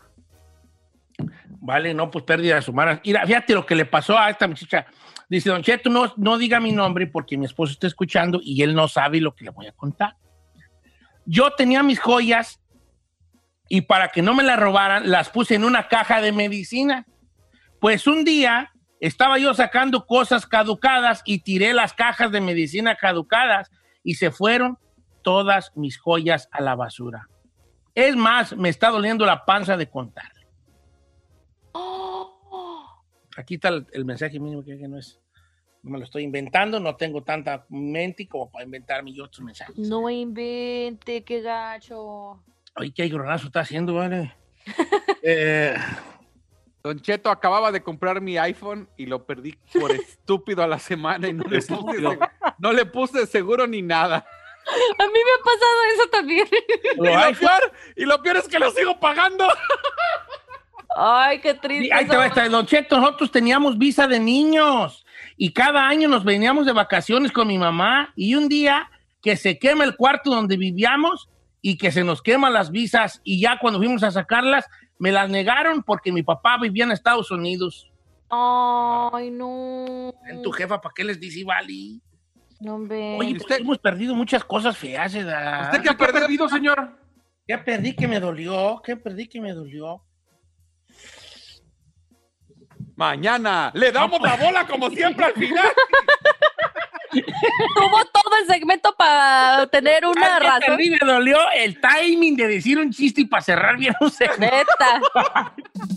Speaker 1: Vale, no, pues pérdida humana. Mira, fíjate lo que le pasó a esta muchacha. Dice, Don Cheto, no, no diga mi nombre porque mi esposo está escuchando y él no sabe lo que le voy a contar. Yo tenía mis joyas y para que no me las robaran, las puse en una caja de medicina. Pues un día estaba yo sacando cosas caducadas y tiré las cajas de medicina caducadas y se fueron todas mis joyas a la basura. Es más, me está doliendo la panza de contar. Aquí está el, el mensaje mínimo que, no es. No me lo estoy inventando, no tengo tanta mente como para inventarme yo otros mensajes.
Speaker 2: No invente, qué gacho.
Speaker 1: Oye, qué gronazo está haciendo, vale. Eh,
Speaker 4: Don Cheto acababa de comprar mi iPhone y lo perdí por estúpido a la semana y no le puse,
Speaker 3: Estúpido.
Speaker 4: seg- no le puse seguro ni nada.
Speaker 2: A mí me ha pasado eso también.
Speaker 4: Y lo, peor, y lo peor es que lo sigo pagando.
Speaker 2: Ay, qué triste.
Speaker 1: Y ahí te va esta, Don Cheto, nosotros teníamos visa de niños y cada año nos veníamos de vacaciones con mi mamá y un día que se quema el cuarto donde vivíamos y que se nos queman las visas y ya cuando fuimos a sacarlas me las negaron porque mi papá vivía en Estados Unidos.
Speaker 2: Ay, no.
Speaker 1: En tu jefa, ¿para qué les dice, Vali?
Speaker 2: No, hombre.
Speaker 1: Oye, pues hemos perdido muchas cosas feas, ¿verdad?
Speaker 3: ¿Usted qué ha perdido, señor?
Speaker 1: ¿Qué perdí que me dolió? ¿Qué perdí que me dolió?
Speaker 4: Mañana le damos la bola como siempre al final.
Speaker 2: Tuvo todo el segmento para tener una
Speaker 1: ¿Sabes qué
Speaker 2: razón.
Speaker 1: Me dolió el timing de decir un chiste y para cerrar bien un segmento.